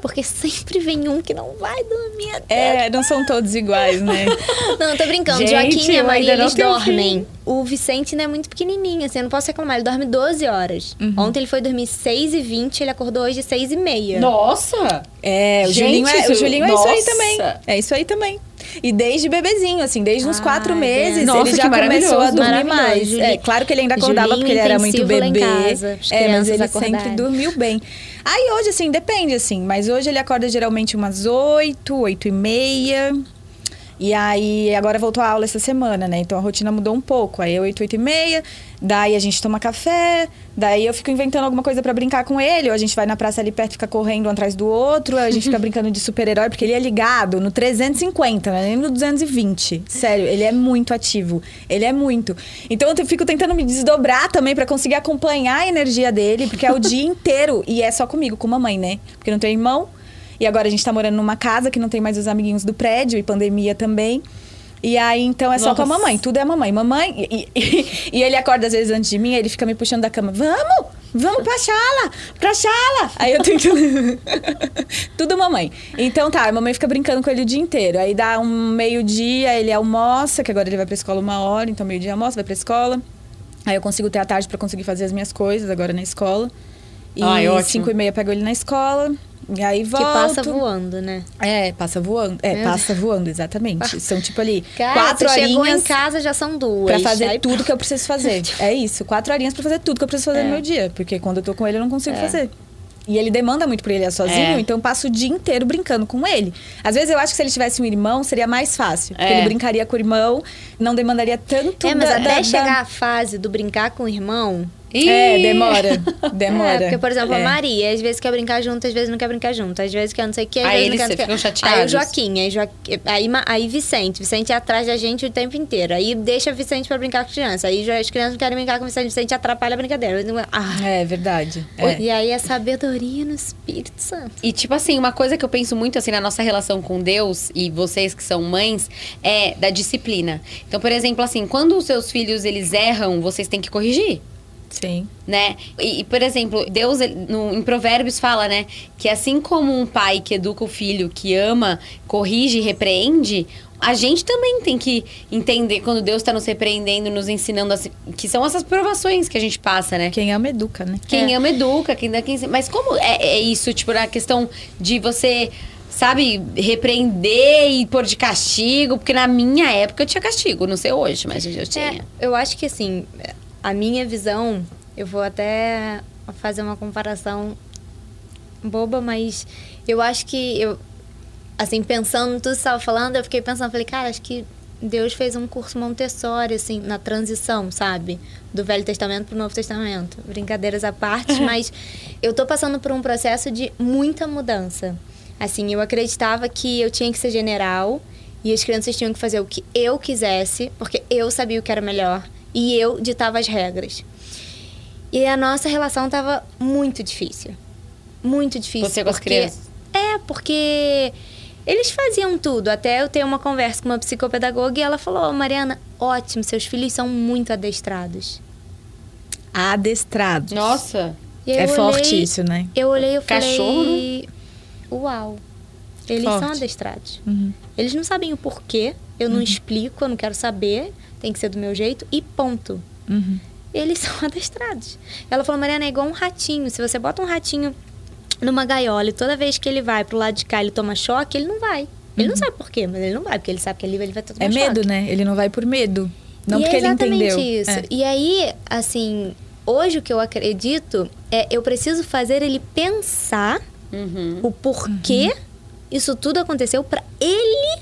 Porque sempre vem um que não vai dormir até. É, não são todos iguais, né? Não, tô brincando. Gente, Joaquim e a Maria, eles dormem. O Vicente não é muito pequenininho, assim, eu não posso reclamar. Ele dorme 12 horas. Uhum. Ontem ele foi dormir 6 e 20 ele acordou hoje 6 e meia. Nossa! É, o Gente, Julinho, é, o isso- Julinho é isso aí também. É isso aí também. E desde bebezinho, assim, desde uns quatro meses, Nossa, ele já começou a dormir mais. É, claro que ele ainda acordava Julinho porque ele era muito bebê. casa, as é, mas ele acordarem. sempre dormiu bem. Aí hoje, assim, depende, assim. Mas hoje ele acorda geralmente umas oito, oito e meia. E aí, agora voltou a aula essa semana, né? Então a rotina mudou um pouco. Aí é 8, 8 e meia, daí a gente toma café, daí eu fico inventando alguma coisa pra brincar com ele, ou a gente vai na praça ali perto e fica correndo um atrás do outro, a gente fica brincando de super-herói, porque ele é ligado no 350, né? Nem no 220. Sério, ele é muito ativo. Ele é muito. Então eu fico tentando me desdobrar também pra conseguir acompanhar a energia dele, porque é o dia inteiro. E é só comigo, com mamãe, né? Porque não tem irmão. E agora a gente tá morando numa casa que não tem mais os amiguinhos do prédio e pandemia também. E aí, então, é só com a Nossa. mamãe. Tudo é a mamãe. Mamãe... E, e- e ele acorda às vezes antes de mim, ele fica me puxando da cama. Vamos! Vamos pra chala! Pra chala! Aí eu tento... Tudo mamãe. Então tá, a mamãe fica brincando com ele o dia inteiro. Aí dá um meio-dia, ele almoça, que agora ele vai pra escola uma hora. Então meio-dia almoça, vai pra escola. Aí eu consigo ter a tarde pra conseguir fazer as minhas coisas agora na escola. E Ai, ótimo. cinco e meia pego ele na escola. E aí Que volto. passa voando, né? É, passa voando. É, Meu passa voando, exatamente. São tipo ali Cara, quatro você chegou em horinhas casa já são duas. pra fazer Aí, tudo que eu preciso fazer. É isso, quatro horinhas pra fazer tudo que eu preciso fazer É. no meu dia. Porque quando eu tô com ele, eu não consigo É. fazer. E ele demanda muito por ele é sozinho, É. então eu passo o dia inteiro brincando com ele. Às vezes eu acho que se ele tivesse um irmão, seria mais fácil. Porque É. ele brincaria com o irmão, não demandaria tanto É, mas da- até da- da- chegar a fase do brincar com o irmão. É, Ih! demora. Demora. É, porque, por exemplo, É. a Maria, às vezes quer brincar junto, às vezes não quer brincar junto, às vezes quer não sei o que, às Aí vezes eles não quer. ficam chateados. Aí o Joaquim, aí, Joaquim, aí, aí Vicente. Vicente é atrás da gente o tempo inteiro. Aí deixa Vicente pra brincar com criança. Aí as crianças não querem brincar com Vicente, Vicente atrapalha a brincadeira. Ah. É verdade. É. E aí a sabedoria no Espírito Santo. E, tipo assim, uma coisa que eu penso muito, assim, na nossa relação com Deus e vocês que são mães, é da disciplina. Então, por exemplo, assim, quando os seus filhos, eles erram, vocês têm que corrigir. Sim. né? E, por exemplo, Deus no- em Provérbios fala, né, que assim como um pai que educa o filho, que ama, corrige e repreende, a gente também tem que entender quando Deus está nos repreendendo, nos ensinando, assim, que são essas provações que a gente passa, né? Quem ama, educa, né? Quem É. ama educa, quem dá quem. Mas como é, é isso, tipo, na questão de você, sabe, repreender e pôr de castigo? Porque na minha época eu tinha castigo, não sei hoje, mas eu tinha. É, eu acho que assim, a minha visão, eu vou até fazer uma comparação boba, mas eu acho que eu, assim, pensando tudo que estava falando, eu fiquei pensando, falei, cara, acho que Deus fez um curso Montessori, assim, na transição, sabe? Do Velho Testamento pro Novo Testamento. Brincadeiras à parte, mas eu tô passando por um processo de muita mudança. Assim, eu acreditava que eu tinha que ser general e as crianças tinham que fazer o que eu quisesse, porque eu sabia o que era melhor e eu ditava as regras. E a nossa relação tava muito difícil. Muito difícil. Você com as porque- crianças? É, porque eles faziam tudo. Até eu ter uma conversa com uma psicopedagoga e ela falou: "Ô, Mariana, ótimo, seus filhos são muito adestrados. Adestrados. Nossa. É eu forte olhei- isso, né? Eu olhei e Cachorro, falei: Uau, eles são Forte. adestrados. Uhum. Eles não sabem o porquê, eu não explico, eu não quero saber, tem que ser do meu jeito e ponto. Uhum. Eles são adestrados. Ela falou, Mariana, é igual um ratinho. Se você bota um ratinho numa gaiola e toda vez que ele vai pro lado de cá ele toma choque, ele não vai. Ele não sabe por quê, mas ele não vai, porque ele sabe que ali ele vai tomar É choque. medo, né? Ele não vai por medo. Não e porque é ele exatamente entendeu. isso. É. E aí, assim, hoje o que eu acredito é eu preciso fazer ele pensar Uhum. o porquê isso tudo aconteceu pra ele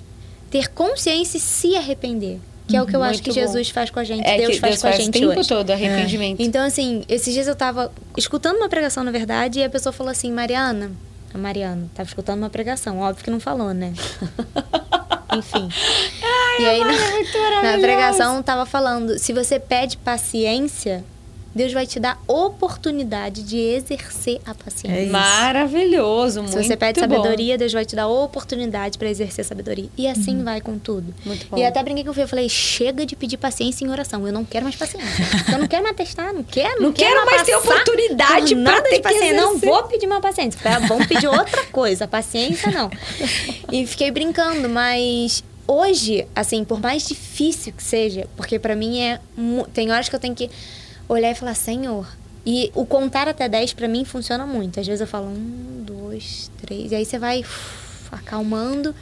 ter consciência e se arrepender. Que é o que eu acho Muito que bom. Jesus faz com a gente, É Deus que faz Deus com a faz o gente tempo hoje. todo arrependimento. Então, assim, esses dias eu tava escutando uma pregação, na verdade, e a pessoa falou assim, Mariana, a Mariana, tava escutando uma pregação, óbvio que não falou, né? Enfim. e aí, na, na pregação, tava falando, se você pede paciência, Deus vai te dar oportunidade de exercer a paciência. É isso. Maravilhoso, muito Se você pede bom. sabedoria, Deus vai te dar oportunidade para exercer sabedoria. E assim vai com tudo. Muito bom. E até brinquei com o Fê, eu falei, chega de pedir paciência em oração. Eu não quero mais paciência. eu não quero mais testar, não quero. Não, Não quero mais ter oportunidade nada ter de que paciência. Não vou pedir uma paciência. Falei, ah, vamos pedir outra coisa. Paciência, não. E fiquei brincando, mas hoje, assim, por mais difícil que seja, porque pra mim é. Tem horas que eu tenho que olhar e falar, Senhor. E o contar até 10 pra mim funciona muito. Às vezes eu falo um, dois, três. E aí você vai uf, acalmando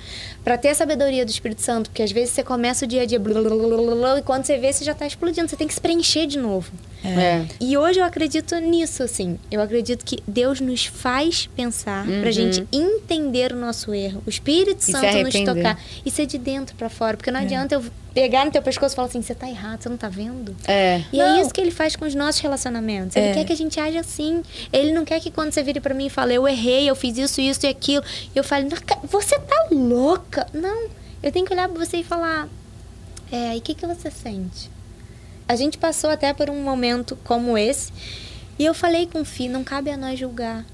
pra ter a sabedoria do Espírito Santo. Porque às vezes você começa o dia a dia blá, blá, blá, blá, e quando você vê, você já tá explodindo. Você tem que se preencher de novo. É. E hoje eu acredito nisso, assim. Eu acredito que Deus nos faz pensar pra gente entender o nosso erro. O Espírito se Santo nos tocar. E ser de dentro pra fora. Porque não adianta eu pegar no teu pescoço e falar assim, você tá errado, você não tá vendo? É. E é isso que ele faz com os nossos relacionamentos. Ele É. quer que a gente age assim. Ele não quer que quando você vire pra mim e fale, eu errei, eu fiz isso, isso e aquilo. E eu fale, "Não, você tá louca. Não. Eu tenho que olhar pra você e falar, é, e o que, que você sente? A gente passou até por um momento como esse. E eu falei com o Fih, não cabe a nós julgar.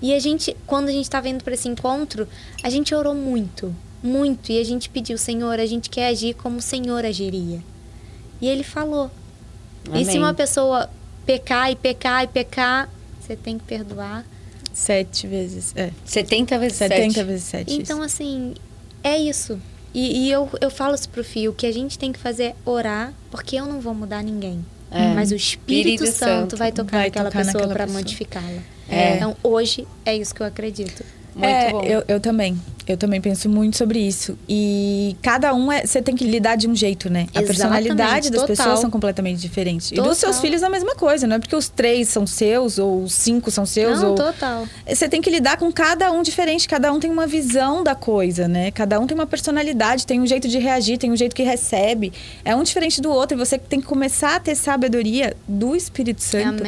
E a gente, quando a gente estava indo para esse encontro, a gente orou muito, muito. E a gente pediu, Senhor, a gente quer agir como o Senhor agiria. E ele falou. E se Amém. uma pessoa pecar e pecar e pecar, você tem que perdoar. Sete vezes. É. 70 vezes 70 7. vezes sete. Então, assim, é isso. E, e eu, eu falo isso pro Fio, o que a gente tem que fazer é orar, porque eu não vou mudar ninguém. É. Mas o Espírito, Espírito Santo, Santo vai tocar vai naquela tocar pessoa para modificá-la. É. Então, hoje, é isso que eu acredito. Muito é, bom. Eu, eu também. Eu também penso muito sobre isso. E cada um é. Você tem que lidar de um jeito, né? A Exatamente, personalidade das total. pessoas são completamente diferentes. E Total. dos seus filhos é a mesma coisa. Não é porque os três são seus, ou os cinco são seus, não, ou. total. Você tem que lidar com cada um diferente, cada um tem uma visão da coisa, né? Cada um tem uma personalidade, tem um jeito de reagir, tem um jeito que recebe. É um diferente do outro e você tem que começar a ter sabedoria do Espírito Santo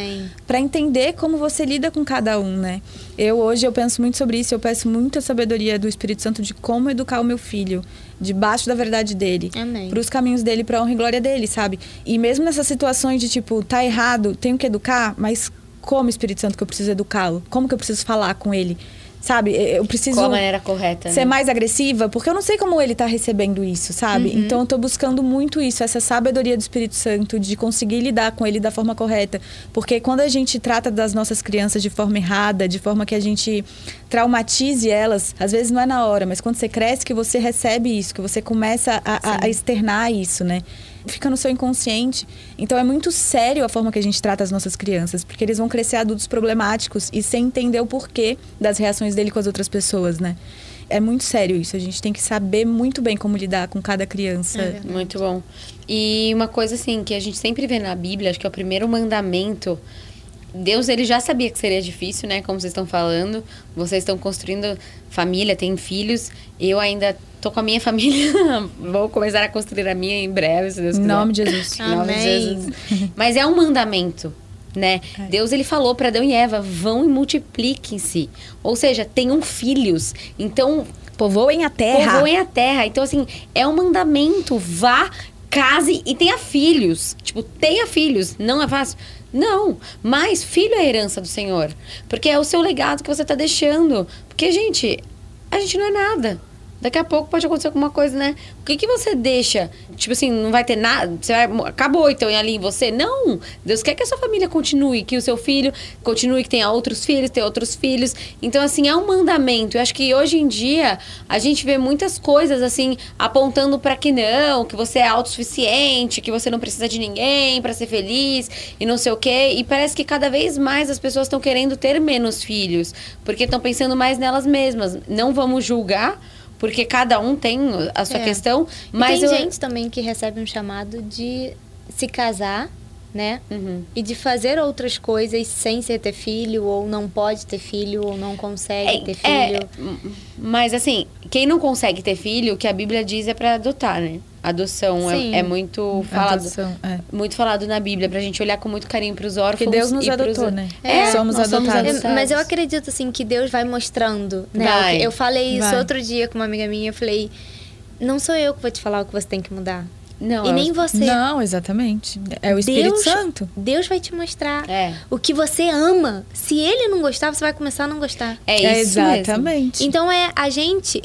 para entender como você lida com cada um, né? Eu hoje eu penso muito sobre isso, eu peço muita sabedoria do Espírito Santo de como educar o meu filho debaixo da verdade dele, para os caminhos dele, para honra e glória dele, sabe? E mesmo nessas situações de tipo, tá errado, tenho que educar, mas como Espírito Santo que eu preciso educá-lo? Como que eu preciso falar com ele? Sabe? Eu preciso Qual a maneira correta, ser né? mais agressiva, porque eu não sei como ele tá recebendo isso, sabe? Uhum. Então eu tô buscando muito isso, essa sabedoria do Espírito Santo, de conseguir lidar com ele da forma correta. Porque quando a gente trata das nossas crianças de forma errada, de forma que a gente traumatize elas, às vezes não é na hora, mas quando você cresce, que você recebe isso, que você começa a, a- a externar isso, né? Fica no seu inconsciente. Então é muito sério a forma que a gente trata as nossas crianças, porque eles vão crescer adultos problemáticos e sem entender o porquê das reações dele com as outras pessoas, né? É muito sério isso. A gente tem que saber muito bem como lidar com cada criança. É. Muito bom. E uma coisa assim que a gente sempre vê na Bíblia, acho que é o primeiro mandamento. Deus ele já sabia que seria difícil, né? Como vocês estão falando, vocês estão construindo família, têm filhos. Eu ainda tô com a minha família, vou começar a construir a minha em breve, se Deus em quiser. nome de Jesus. Em nome de Amém. Jesus. Mas é um mandamento, né? É. Deus ele falou para Adão e Eva, vão e multipliquem-se. Ou seja, tenham filhos. Então, Povoem a terra. Povoem a terra. Então, assim, é um mandamento. Vá, case e tenha filhos. Tipo, tenha filhos. Não é fácil? Não. Mas filho é a herança do Senhor. Porque é o seu legado que você tá deixando. Porque, gente, a gente não é nada. Daqui a pouco pode acontecer alguma coisa, né? O que, que você deixa? Tipo assim, não vai ter nada. Você vai, acabou então e ali em você? Não! Deus quer que a sua família continue, que o seu filho continue, que tenha outros filhos, tenha outros filhos. Então, assim, é um mandamento. Eu acho que hoje em dia a gente vê muitas coisas assim apontando para que não, que você é autossuficiente, que você não precisa de ninguém para ser feliz e não sei o quê. E parece que cada vez mais as pessoas estão querendo ter menos filhos, porque estão pensando mais nelas mesmas. Não vamos julgar. Porque cada um tem a sua É. questão, E mas tem eu... gente também que recebe um chamado de se casar, né? Uhum. E de fazer outras coisas sem ser ter filho, ou não pode ter filho, ou não consegue ter filho. É, mas assim, quem não consegue ter filho, o que a Bíblia diz é para adotar, né? Adoção é, é muito falado, Adoção, é. muito falado na Bíblia pra gente olhar com muito carinho pros órfãos. Porque Deus nos e pros- adotou, né? É, somos nós somos adotados. adotados. É, Mas eu acredito, assim, que Deus vai mostrando, né? Vai. Eu falei isso Vai. outro dia com uma amiga minha, eu falei, não sou eu que vou te falar o que você tem que mudar. Não, e é nem o- você. Não, exatamente. É o Espírito Deus, Santo. Deus vai te mostrar É. o que você ama. Se ele não gostar, você vai começar a não gostar. É isso mesmo. Exatamente. Então é a gente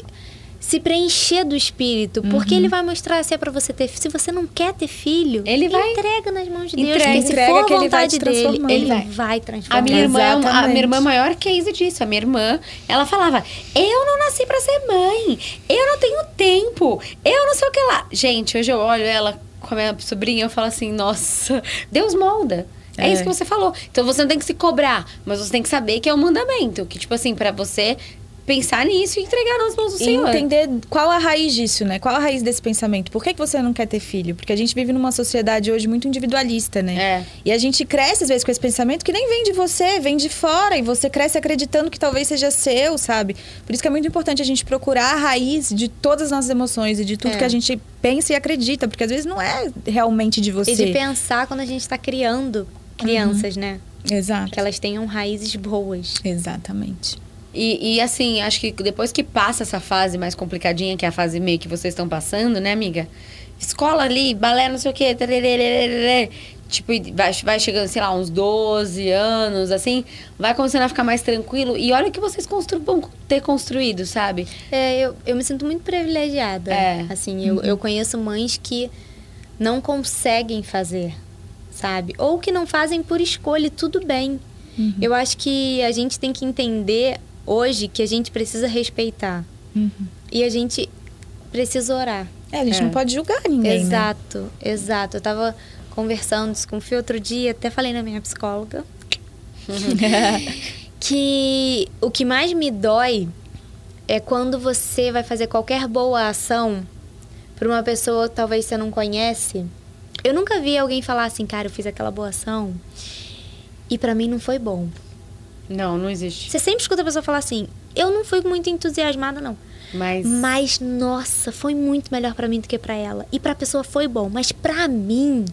se preencher do espírito, porque Uhum. ele vai mostrar se é para você ter, se você não quer ter filho, Ele vai- entrega nas mãos de Deus, Entrega, porque se entrega for a que ele vai vontade te dele, ele Vai. vai, transformar. A minha, irmã, é uma- a Exatamente. minha irmã é maior case disso. A minha irmã, ela falava: Eu não nasci pra ser mãe, eu não tenho tempo, eu não sei o que lá. Gente, hoje eu olho ela com a minha sobrinha eu falo assim: Nossa, Deus molda. É, É. isso que você falou. Então você não tem que se cobrar, mas você tem que saber que é um mandamento. Que, tipo assim, pra você pensar nisso e entregar nas mãos do E Senhor. entender qual a raiz disso, né? Qual a raiz desse pensamento? Por que, que você não quer ter filho? Porque a gente vive numa sociedade hoje muito individualista, né? É. E a gente cresce, às vezes, com esse pensamento que nem vem de você, vem de fora. E você cresce acreditando que talvez seja seu, sabe? Por isso que é muito importante a gente procurar a raiz de todas as nossas emoções e de tudo É. que a gente pensa e acredita. Porque às vezes não é realmente de você. E de pensar quando a gente está criando crianças, né? Exato. Que elas tenham raízes boas. Exatamente. E, e, assim, acho que depois que passa essa fase mais complicadinha, que é a fase meio que vocês estão passando, né, amiga? Escola ali, balé, não sei o quê. Tipo, e vai, vai chegando, sei lá, uns 12 anos, assim, vai começando a ficar mais tranquilo. E olha o que vocês constru vão ter construído, sabe? É, eu, eu me sinto muito privilegiada. É. Assim, eu, eu conheço mães que não conseguem fazer, sabe? Ou que não fazem por escolha, e tudo bem. Eu acho que a gente tem que entender hoje que a gente precisa respeitar. Uhum. E a gente precisa orar. É, a gente É. não pode julgar ninguém, né? exato, exato. Eu tava conversando isso com o Fio outro dia, até falei na minha psicóloga. que o que mais me dói é quando você vai fazer qualquer boa ação para uma pessoa que talvez você não conhece. Eu nunca vi alguém falar assim, cara, eu fiz aquela boa ação e para mim não foi bom. Não, não existe. Você sempre escuta a pessoa falar assim, eu não fui muito entusiasmada não. Mas. Mas nossa, foi muito melhor pra mim do que pra ela. E pra pessoa foi bom, mas pra mim,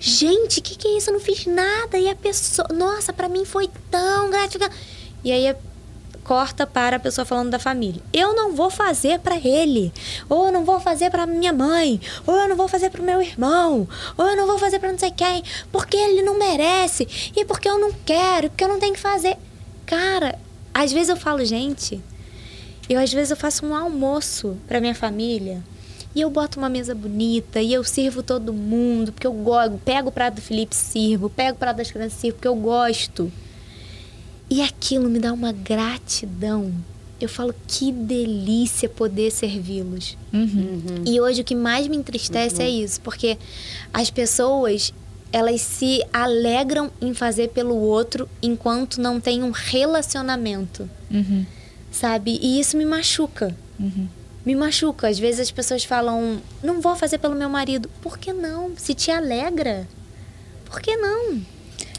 gente, o que, que é isso? Eu não fiz nada e a pessoa, nossa, pra mim foi tão gratificante. E aí corta para a pessoa falando da família. Eu não vou fazer pra ele, ou eu não vou fazer pra minha mãe, ou eu não vou fazer pro meu irmão, ou eu não vou fazer pra não sei quem, porque ele não merece e porque eu não quero, porque eu não tenho que fazer. Cara, às vezes eu falo, gente, eu às vezes eu faço um almoço para minha família e eu boto uma mesa bonita e eu sirvo todo mundo porque eu gosto, pego o prato do Felipe sirvo, pego o prato das crianças sirvo porque eu gosto. E aquilo me dá uma gratidão. Eu falo que delícia poder servi-los. Uhum. E hoje o que mais me entristece é isso, porque as pessoas elas se alegram em fazer pelo outro enquanto não tem um relacionamento, Uhum. sabe? E isso me machuca. Uhum. Me machuca. Às vezes as pessoas falam, não vou fazer pelo meu marido. Por que não? Se te alegra, por que não?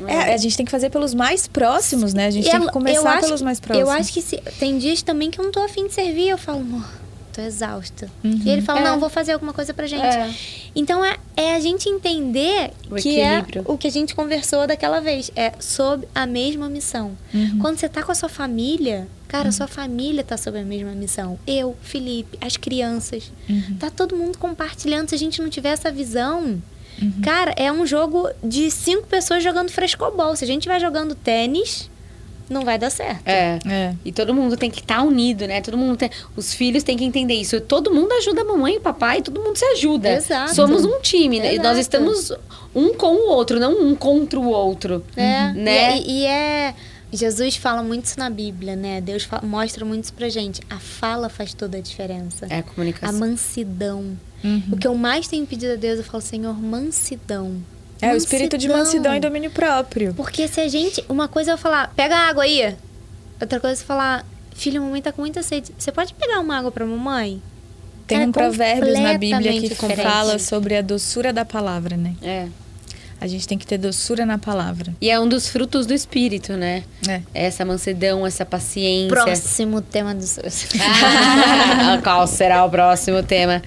É, a gente tem que fazer pelos mais próximos, né? A gente E tem que começar eu pelos que- mais próximos. Eu acho que se- tem dias também que eu não tô afim de servir. Eu falo, amor, tô exausta. Uhum. E ele fala, É. não, vou fazer alguma coisa pra gente. É. Então é, é a gente entender O que é o que a gente conversou daquela vez. É sob a mesma missão. Uhum. Quando você tá com a sua família, cara, a sua família tá sob a mesma missão. Eu, Felipe, as crianças. Uhum. Tá todo mundo compartilhando. Se a gente não tiver essa visão. Uhum. Cara, é um jogo de cinco pessoas jogando frescobol. Se a gente vai jogando tênis, não vai dar certo. É. É. E todo mundo tem que estar unido, né? Todo mundo tem. Os filhos têm que entender isso. Todo mundo ajuda a mamãe e o papai, todo mundo se ajuda. Exato. Somos um time, né? E nós estamos um com o outro, não um contra o outro. É, Né? E, é- e é. Jesus fala muito isso na Bíblia, né? Deus fa- mostra muito isso pra gente. A fala faz toda a diferença. É a A comunicação. mansidão. Uhum. O que eu mais tenho pedido a Deus, eu falo, Senhor, mansidão. É o espírito de mansidão e domínio próprio. Porque se a gente. Uma coisa é eu falar, pega a água aí. Outra coisa é falar, filho, a mamãe tá com muita sede. Você pode pegar uma água pra mamãe? Tem É um provérbios na Bíblia que diferente. fala sobre a doçura da palavra, né? É. A gente tem que ter doçura na palavra. E é um dos frutos do espírito, né? É. Essa mansidão, essa paciência. Próximo tema do. Ah, Qual será o próximo tema?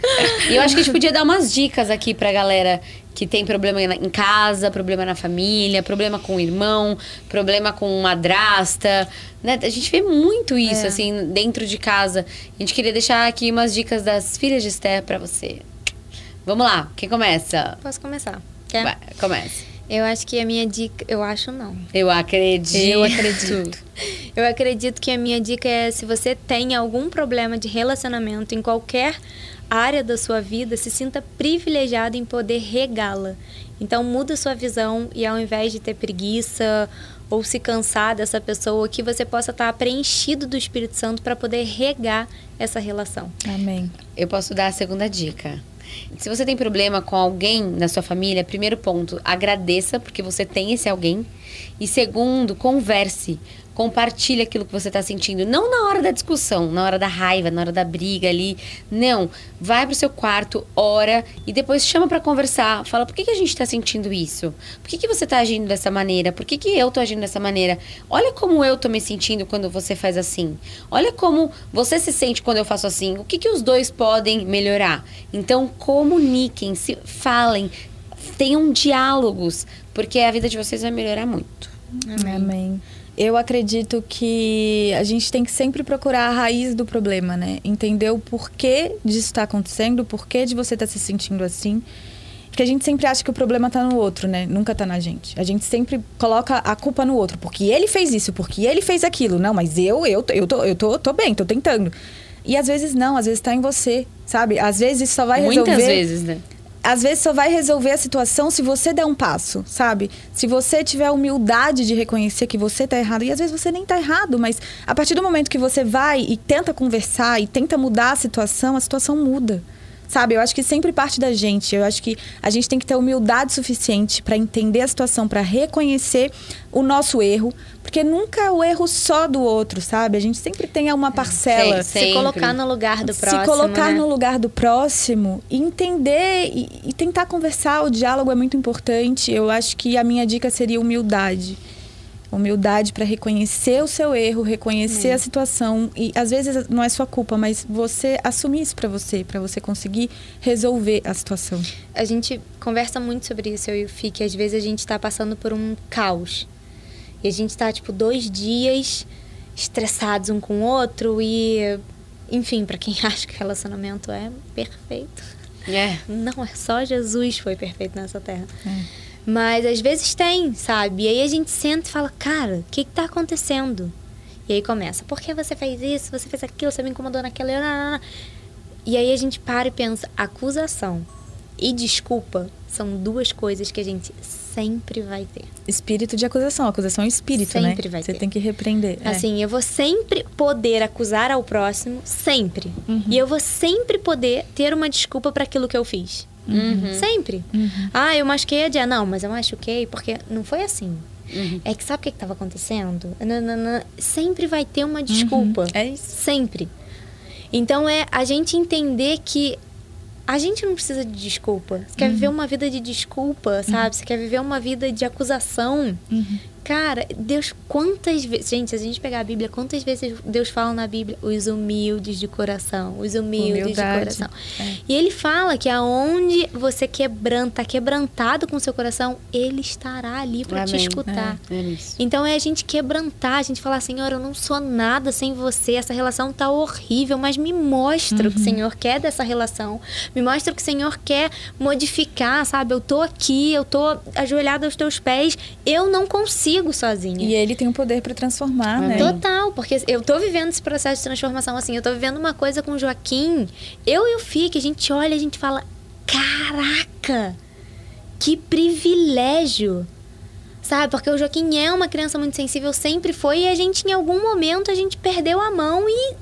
E eu acho que a gente podia dar umas dicas aqui pra galera que tem problema em casa, problema na família, problema com o irmão, problema com madrasta, né? A gente vê muito isso, É. assim, dentro de casa. A gente queria deixar aqui umas dicas das filhas de Esther pra você. Vamos lá, quem começa? Posso começar? Quer? Vai, comece. Eu acho que a minha dica. Eu acho não. Eu acredito. Eu acredito. Eu acredito que a minha dica é se você tem algum problema de relacionamento em qualquer área da sua vida, se sinta privilegiado em poder regá-la. Então muda sua visão e ao invés de ter preguiça ou se cansar dessa pessoa, que você possa estar preenchido do Espírito Santo para poder regar essa relação. Amém. Eu posso dar a segunda dica. Se você tem problema com alguém na sua família, primeiro ponto, agradeça porque você tem esse alguém. E segundo, converse. Compartilhe aquilo que você está sentindo. Não na hora da discussão, na hora da raiva, na hora da briga ali. Não. Vai pro seu quarto, ora e depois chama para conversar. Fala, por que, que a gente está sentindo isso? Por que, que você está agindo dessa maneira? Por que, que eu tô agindo dessa maneira? Olha como eu tô me sentindo quando você faz assim. Olha como você se sente quando eu faço assim. O que, que os dois podem melhorar? Então, comuniquem, se falem, tenham diálogos, porque a vida de vocês vai melhorar muito. Amém. Amém. Eu acredito que a gente tem que sempre procurar a raiz do problema, né? Entender o porquê disso está acontecendo, o porquê de você estar tá se sentindo assim. Porque a gente sempre acha que o problema está no outro, né? Nunca está na gente. A gente sempre coloca a culpa no outro. Porque ele fez isso, porque ele fez aquilo. Não, mas eu, eu, eu, tô, eu tô, tô bem, tô tentando. E às vezes não, às vezes está em você, sabe? Às vezes só vai resolver... Muitas vezes, né? Às vezes só vai resolver a situação se você der um passo, sabe? Se você tiver a humildade de reconhecer que você tá errado. E às vezes você nem tá errado, mas a partir do momento que você vai e tenta conversar e tenta mudar a situação, a situação muda. Sabe? Eu acho que sempre parte da gente. Eu acho que a gente tem que ter humildade suficiente para entender a situação, para reconhecer o nosso erro, porque nunca é o erro só do outro, sabe? A gente sempre tem uma parcela. se colocar no lugar do próximo. Se colocar né? no lugar do próximo e entender e, e tentar conversar. O diálogo é muito importante. Eu acho que a minha dica seria humildade. Humildade para reconhecer o seu erro, reconhecer a situação e às vezes não é sua culpa, mas você assumir isso para você, para você conseguir resolver a situação. A gente conversa muito sobre isso eu e o Fih, que às vezes a gente está passando por um caos. E a gente está tipo dois dias estressados um com o outro e enfim, para quem acha que relacionamento é perfeito. É. Não é só Jesus foi perfeito nessa terra. É. Mas às vezes tem, sabe? E aí a gente senta e fala, cara, o que, que tá acontecendo? E aí começa, por que você fez isso? Você fez aquilo, você me incomodou naquela. E aí a gente para e pensa, acusação e desculpa são duas coisas que a gente sempre vai ter. Espírito de acusação. Acusação é espírito, sempre né? Sempre vai Você ter. tem que repreender. É. Assim, é. eu vou sempre poder acusar ao próximo, sempre. Uhum. E eu vou sempre poder ter uma desculpa para aquilo que eu fiz. Uhum. Sempre. Uhum. Ah, eu machuquei a dia. Não, mas eu machuquei porque não foi assim. Uhum. É que sabe o que estava acontecendo? Nanana. Sempre vai ter uma desculpa. Uhum. É isso. Sempre. Então é a gente entender que a gente não precisa de desculpa. Você quer viver uma vida de desculpa, sabe? Você quer viver uma vida de acusação. Cara, Deus, quantas vezes. Gente, se a gente pegar a Bíblia, quantas vezes Deus fala na Bíblia? Os humildes de coração. Os humildes Humildade. de coração. É. E ele fala que aonde você quebranta, quebrantado com o seu coração, ele estará ali para te escutar. É. É então é a gente quebrantar, a gente falar, Senhor, eu não sou nada sem você, essa relação tá horrível, mas me mostra uhum. o que o uhum. Senhor quer dessa relação. Me mostra o que o Senhor quer modificar, sabe? Eu tô aqui, eu tô ajoelhada aos teus pés, eu não consigo consigo sozinha. E ele tem o poder para transformar, né? Total, porque eu tô vivendo esse processo de transformação assim. Eu tô vivendo uma coisa com o Joaquim. Eu e o Fih, que a gente olha e a gente fala: caraca, que privilégio. Sabe? Porque o Joaquim é uma criança muito sensível, sempre foi, e a gente, em algum momento, a gente perdeu a mão e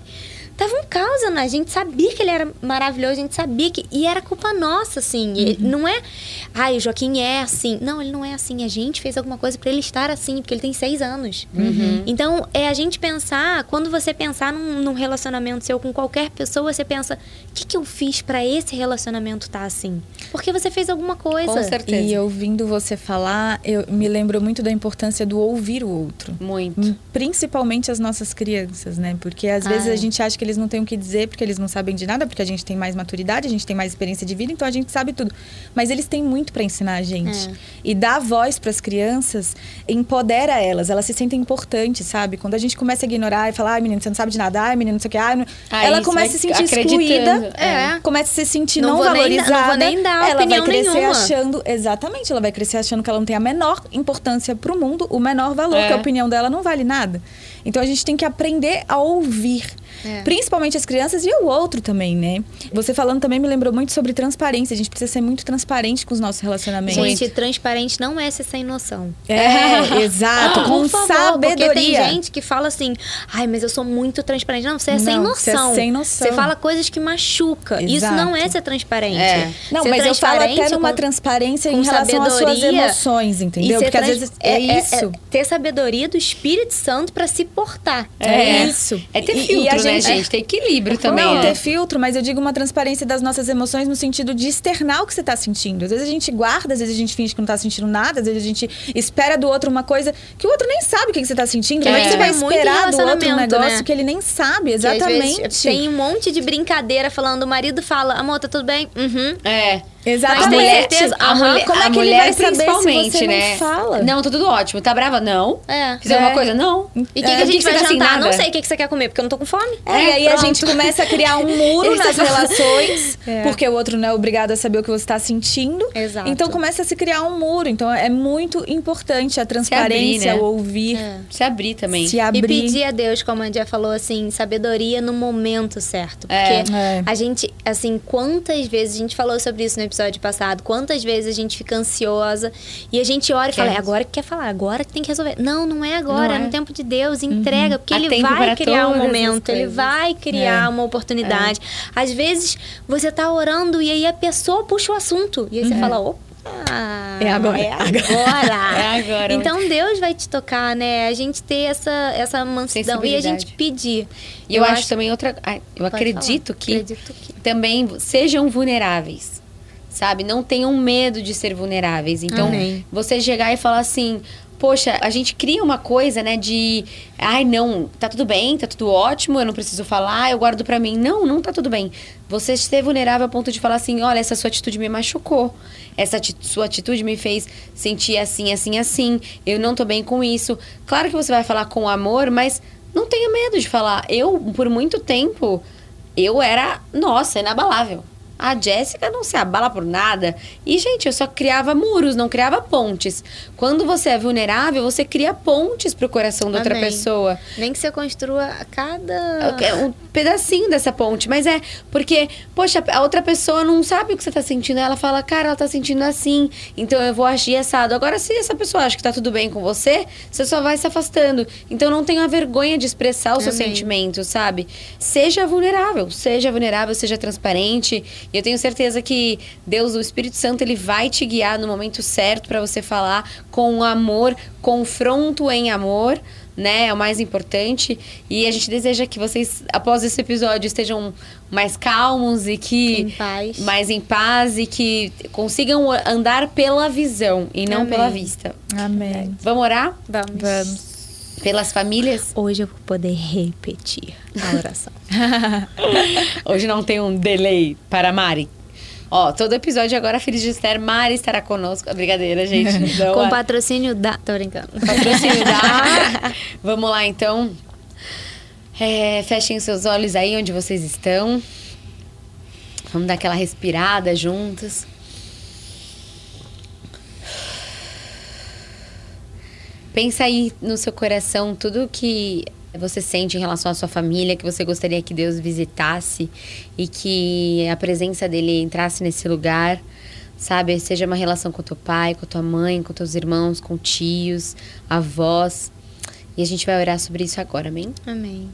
tava um caos, né? A gente sabia que ele era maravilhoso, a gente sabia que. E era culpa nossa, assim. Uhum. não é. Ai, o Joaquim é assim. Não, ele não é assim. A gente fez alguma coisa para ele estar assim, porque ele tem seis anos. Uhum. Então, é a gente pensar, quando você pensar num, num relacionamento seu com qualquer pessoa, você pensa: o que, que eu fiz para esse relacionamento estar tá assim? Porque você fez alguma coisa. Com certeza. E ouvindo você falar, eu me lembro muito da importância do ouvir o outro. Muito. Principalmente as nossas crianças, né? Porque às vezes a gente acha que eles eles não têm o que dizer porque eles não sabem de nada, porque a gente tem mais maturidade, a gente tem mais experiência de vida, então a gente sabe tudo. Mas eles têm muito para ensinar a gente. É. E dar voz para as crianças empodera elas, elas se sentem importantes, sabe? Quando a gente começa a ignorar e falar, ai, menino, você não sabe de nada, ai, menino, não sei o que, ai, não... Aí ela começa a vai se sentir excluída, é. começa a se sentir Não não, vou nem valorizada. não vou nem dar ela vai crescer nenhuma. achando, exatamente, ela vai crescer achando que ela não tem a menor importância pro mundo, o menor valor, É. que a opinião dela não vale nada. Então a gente tem que aprender a ouvir. É. Principalmente as crianças e o outro também, né? Você falando também me lembrou muito sobre transparência. A gente precisa ser muito transparente com os nossos relacionamentos. Gente, transparente não é ser sem noção. É, exato, com Por favor, sabedoria. Porque tem gente que fala assim, ai, mas eu sou muito transparente. Não, você é sem Não, você é noção. sem noção. Você fala coisas que machuca. Isso Exato. não é ser transparente. É. Não, Ser mas eu falo até numa com- transparência com em relação às suas emoções, entendeu? Porque às trans- vezes é, isso. ter sabedoria do Espírito Santo pra se portar. É isso. É ter E- e filtro, a né, gente-? Tem equilíbrio também, não, né? ter filtro, mas eu digo uma transparência das nossas emoções no sentido de externar o que você tá sentindo. Às vezes a gente guarda, às vezes a gente finge que não tá sentindo nada, às vezes a gente espera do outro uma coisa que o outro nem sabe o que que você tá sentindo. Como é que É. você vai Isso é esperar do outro um relacionamento, negócio né? que ele nem sabe? Que às Exatamente. vezes tem um monte de brincadeira falando, o marido fala, amor, tá tudo bem? Uhum. É. Exatamente. Mas tem certeza? a mulher, Como a é que ele mulher vai saber se principalmente, você não né? fala? Não, tá tudo ótimo. Tá brava? Não. É. Fizer alguma É. coisa? Não. E o que, É. que a gente você vai tá sem jantar? nada? Não sei o que, que você quer comer, porque eu não tô com fome. É, e aí a pronto. gente começa a criar um muro nas é- relações, É. porque o outro não é obrigado a saber o que você está sentindo. Exato. Então começa a se criar um muro. Então é muito importante a transparência, né? o ouvir, É. Se abrir também. se E abrir. pedir a Deus, como a Dia falou, assim, sabedoria no momento certo. Porque É. É. a gente, assim, quantas vezes, a gente falou sobre isso no episódio passado, quantas vezes a gente fica ansiosa e a gente ora e fala, é Quer. agora que quer falar, agora que tem que resolver. Não, não é agora, Não é é. no tempo de Deus, entrega, porque Há ele vai criar um momento, ele vai criar É. uma oportunidade. Às vezes você tá orando e aí a pessoa puxa o assunto. E aí você fala, opa. É agora. É agora. É agora. Então Deus vai te tocar, né? A gente ter essa, essa mansidão e a gente pedir. E eu, acho, também outra. Eu acredito que Acredito que. também sejam vulneráveis. Sabe? Não tenham medo de ser vulneráveis. Então, Amém. você chegar e falar assim. Poxa, a gente cria uma coisa, né, de. Ai, não, tá tudo bem, tá tudo ótimo, eu não preciso falar, eu guardo pra mim. Não, não tá tudo bem. Você ser vulnerável a ponto de falar assim: olha, essa sua atitude me machucou. Essa ati- sua atitude me fez sentir assim, assim, assim. Eu não tô bem com isso. Claro que você vai falar com amor, mas não tenha medo de falar. Eu, por muito tempo, eu era, nossa, inabalável. A Jéssica não se abala por nada. E, gente, eu só criava muros, não criava pontes. Quando você é vulnerável, você cria pontes pro coração da outra Amém. pessoa. Nem que você construa cada. É um pedacinho dessa ponte. Mas é porque, poxa, a outra pessoa não sabe o que você tá sentindo. Ela fala, cara, ela tá sentindo assim. Então eu vou agir assado. Agora, se essa pessoa acha que tá tudo bem com você, você só vai se afastando. Então não tenha vergonha de expressar os seus Amém. sentimentos, sabe? Seja vulnerável. Seja vulnerável, seja transparente. E eu tenho certeza que Deus, o Espírito Santo, ele vai te guiar no momento certo para você falar com amor, confronto em amor né? É o mais importante. E a gente deseja que vocês, após esse episódio, estejam mais calmos e que. Em paz. Mais em paz e que consigam andar pela visão e não Amém. pela vista. Amém. Vamos orar? Vamos. Vamos. Pelas famílias? Hoje eu vou poder repetir a oração. Hoje não tem um delay para Mari. Ó, todo episódio agora, Filhos de Esther, Mari estará conosco. Brincadeira, gente. Não, Com patrocínio da. Tô brincando. patrocínio da. Vamos lá, então. É, fechem seus olhos aí onde vocês estão. Vamos dar aquela respirada juntos. Pensa aí no seu coração tudo que você sente em relação à sua família, que você gostaria que Deus visitasse e que a presença dele entrasse nesse lugar, sabe? Seja uma relação com teu pai, com tua mãe, com teus irmãos, com tios, avós. E a gente vai orar sobre isso agora, amém? Amém.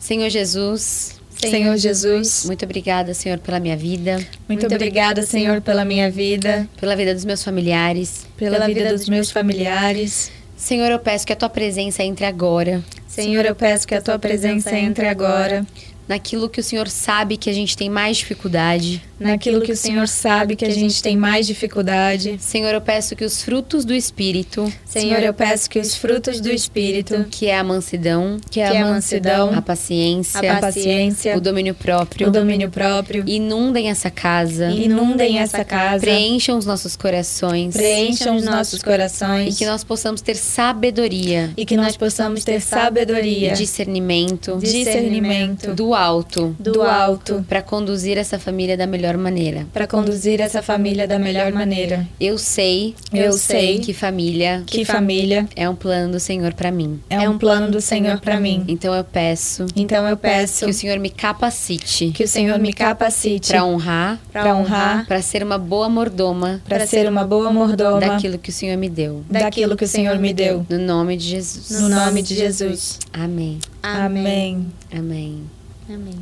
Senhor Jesus, Senhor Jesus, muito obrigada, Senhor, pela minha vida, muito, Muito obrigada, Senhor, Senhor, pela minha vida, pela vida dos meus familiares. pela, vida, dos meus familiares. Senhor, eu peço que a tua presença entre agora. Senhor, eu peço que a tua presença entre agora naquilo que o Senhor sabe que a gente tem mais dificuldade. Naquilo que o Senhor sabe que a gente tem mais dificuldade. Senhor, eu peço que os frutos do Espírito, Senhor, eu peço que os frutos do Espírito, que é a mansidão, que é a mansidão, a paciência, a paciência, o domínio próprio, o domínio próprio, inundem essa casa, inundem essa casa, preencham os nossos corações, preencham os nossos corações e que nós possamos ter sabedoria e que nós possamos ter sabedoria, discernimento, discernimento do alto, do alto, para conduzir essa família da melhor maneira. para conduzir essa família da melhor maneira. Eu sei, Eu sei que família que família é um plano do Senhor para mim. é um plano do Senhor para mim. Então eu peço Então eu peço que o Senhor me capacite que o Senhor me capacite para honrar, para honrar, para ser uma boa mordoma para ser uma boa mordoma daquilo que o Senhor me deu. daquilo que o Senhor me deu. No nome de Jesus. No nome de Jesus. Amém. Amém. Amém. Amém.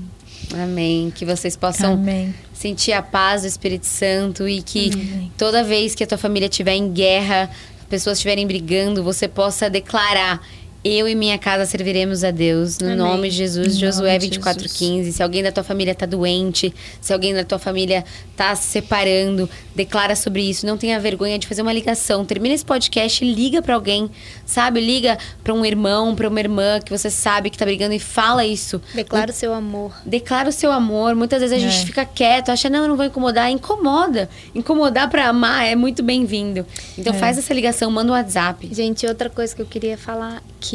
Amém. Que vocês possam Amém. sentir a paz do Espírito Santo e que Amém. toda vez que a tua família estiver em guerra, pessoas estiverem brigando, você possa declarar. Eu e minha casa serviremos a Deus. No Amém. nome de Jesus, Josué nome de 24, Jesus. 15. Se alguém da tua família tá doente, se alguém da tua família tá se separando, declara sobre isso. Não tenha vergonha de fazer uma ligação. Termina esse podcast e liga pra alguém, sabe? Liga pra um irmão, pra uma irmã que você sabe que tá brigando e fala isso. Declara o seu amor. Declara o seu amor. Muitas vezes a É. gente fica quieto, acha, não, eu não vou incomodar. Incomoda. Incomodar pra amar é muito bem-vindo. Então É. faz essa ligação, manda um WhatsApp. Gente, outra coisa que eu queria falar que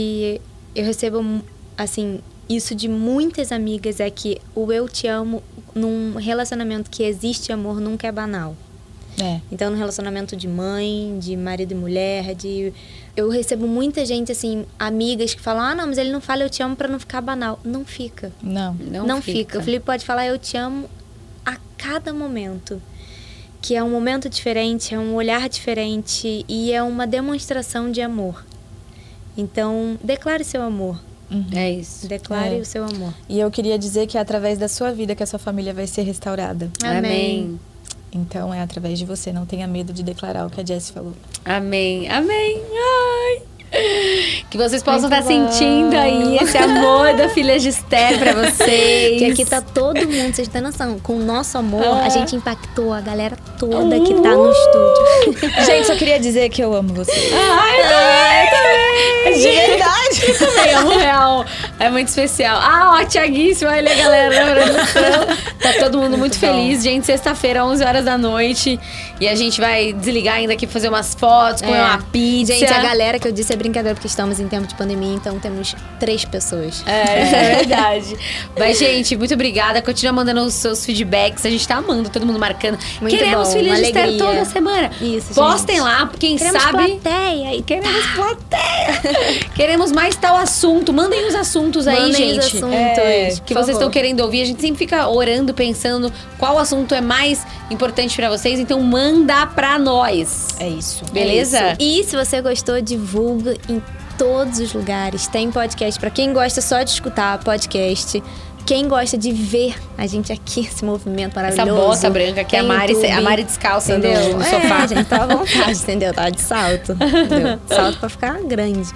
eu recebo assim isso de muitas amigas é que o eu te amo num relacionamento que existe amor nunca é banal. É. Então, no relacionamento de mãe, de marido e mulher, de eu recebo muita gente assim, amigas que falam: "Ah, não, mas ele não fala eu te amo pra não ficar banal". Não fica. Não. Não, Não, fica. O Felipe pode falar eu te amo a cada momento. Que é um momento diferente, é um olhar diferente e é uma demonstração de amor. Então, declare seu amor. É isso. Declare É. o seu amor. E eu queria dizer que é através da sua vida que a sua família vai ser restaurada. Amém. Então é através de você. Não tenha medo de declarar o que a Jessie falou. Amém. Amém. Ai. Que vocês possam Muito estar sentindo bom. aí esse amor da filha de Esther pra vocês. Que aqui tá todo mundo, vocês têm noção, com o nosso amor, Ah. a gente impactou a galera toda que tá no estúdio. Queria dizer que eu amo você. Ai, eu também. De verdade. Eu também amo real. É muito especial. Ah, ó, Tiaguíssimo, olha a galera. Tá todo mundo muito, bom. feliz. Gente, sexta-feira, 11 horas da noite. E a gente vai desligar ainda aqui, fazer umas fotos, comer É. uma pizza. Gente, a galera que eu disse é brincadeira porque estamos em tempo de pandemia, então temos três pessoas. É, é verdade. Mas, gente, muito obrigada. Continua mandando os seus feedbacks. A gente tá amando, todo mundo marcando. Muito Queremos bom, filhas uma de alegria. toda semana. Isso, Postem gente. lá, quem Queremos sabe. plateia e Queremos plateia. Queremos mais tal assunto. Mandem os assuntos aí, Mandem gente. os assuntos. É, que por vocês estão querendo ouvir. A gente sempre fica orando, pensando qual assunto é mais importante pra vocês. Então manda pra nós. É isso. Beleza? É isso. E se você gostou, divulga em todos os lugares. Tem podcast pra quem gosta só de escutar podcast. Quem gosta de ver a gente aqui, esse movimento Essa maravilhoso. bota branca que é a Mari, YouTube, a Mari descalça no, entendeu? no É, sofá. gente, tá à vontade, entendeu? Tá de salto. entendeu? Salto pra ficar grande.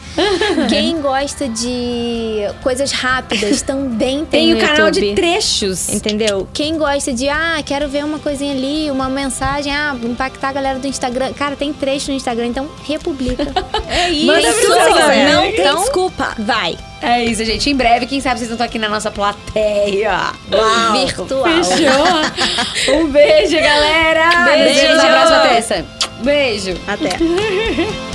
Quem gosta de coisas rápidas também tem, Tem o no canal de trechos. Entendeu? Quem gosta de, ah, quero ver uma coisinha ali, uma mensagem, ah, impactar a galera do Instagram. Cara, tem trecho no Instagram, então republica. É isso. Manda pra você. não Então, desculpa. Vai. É isso, gente. Em breve, quem sabe vocês não estão aqui na nossa plateia. Uau. Virtual. Fechou? um beijo, galera. Beijo. Beijo. Abraço pra Tessa. Beijo. Até.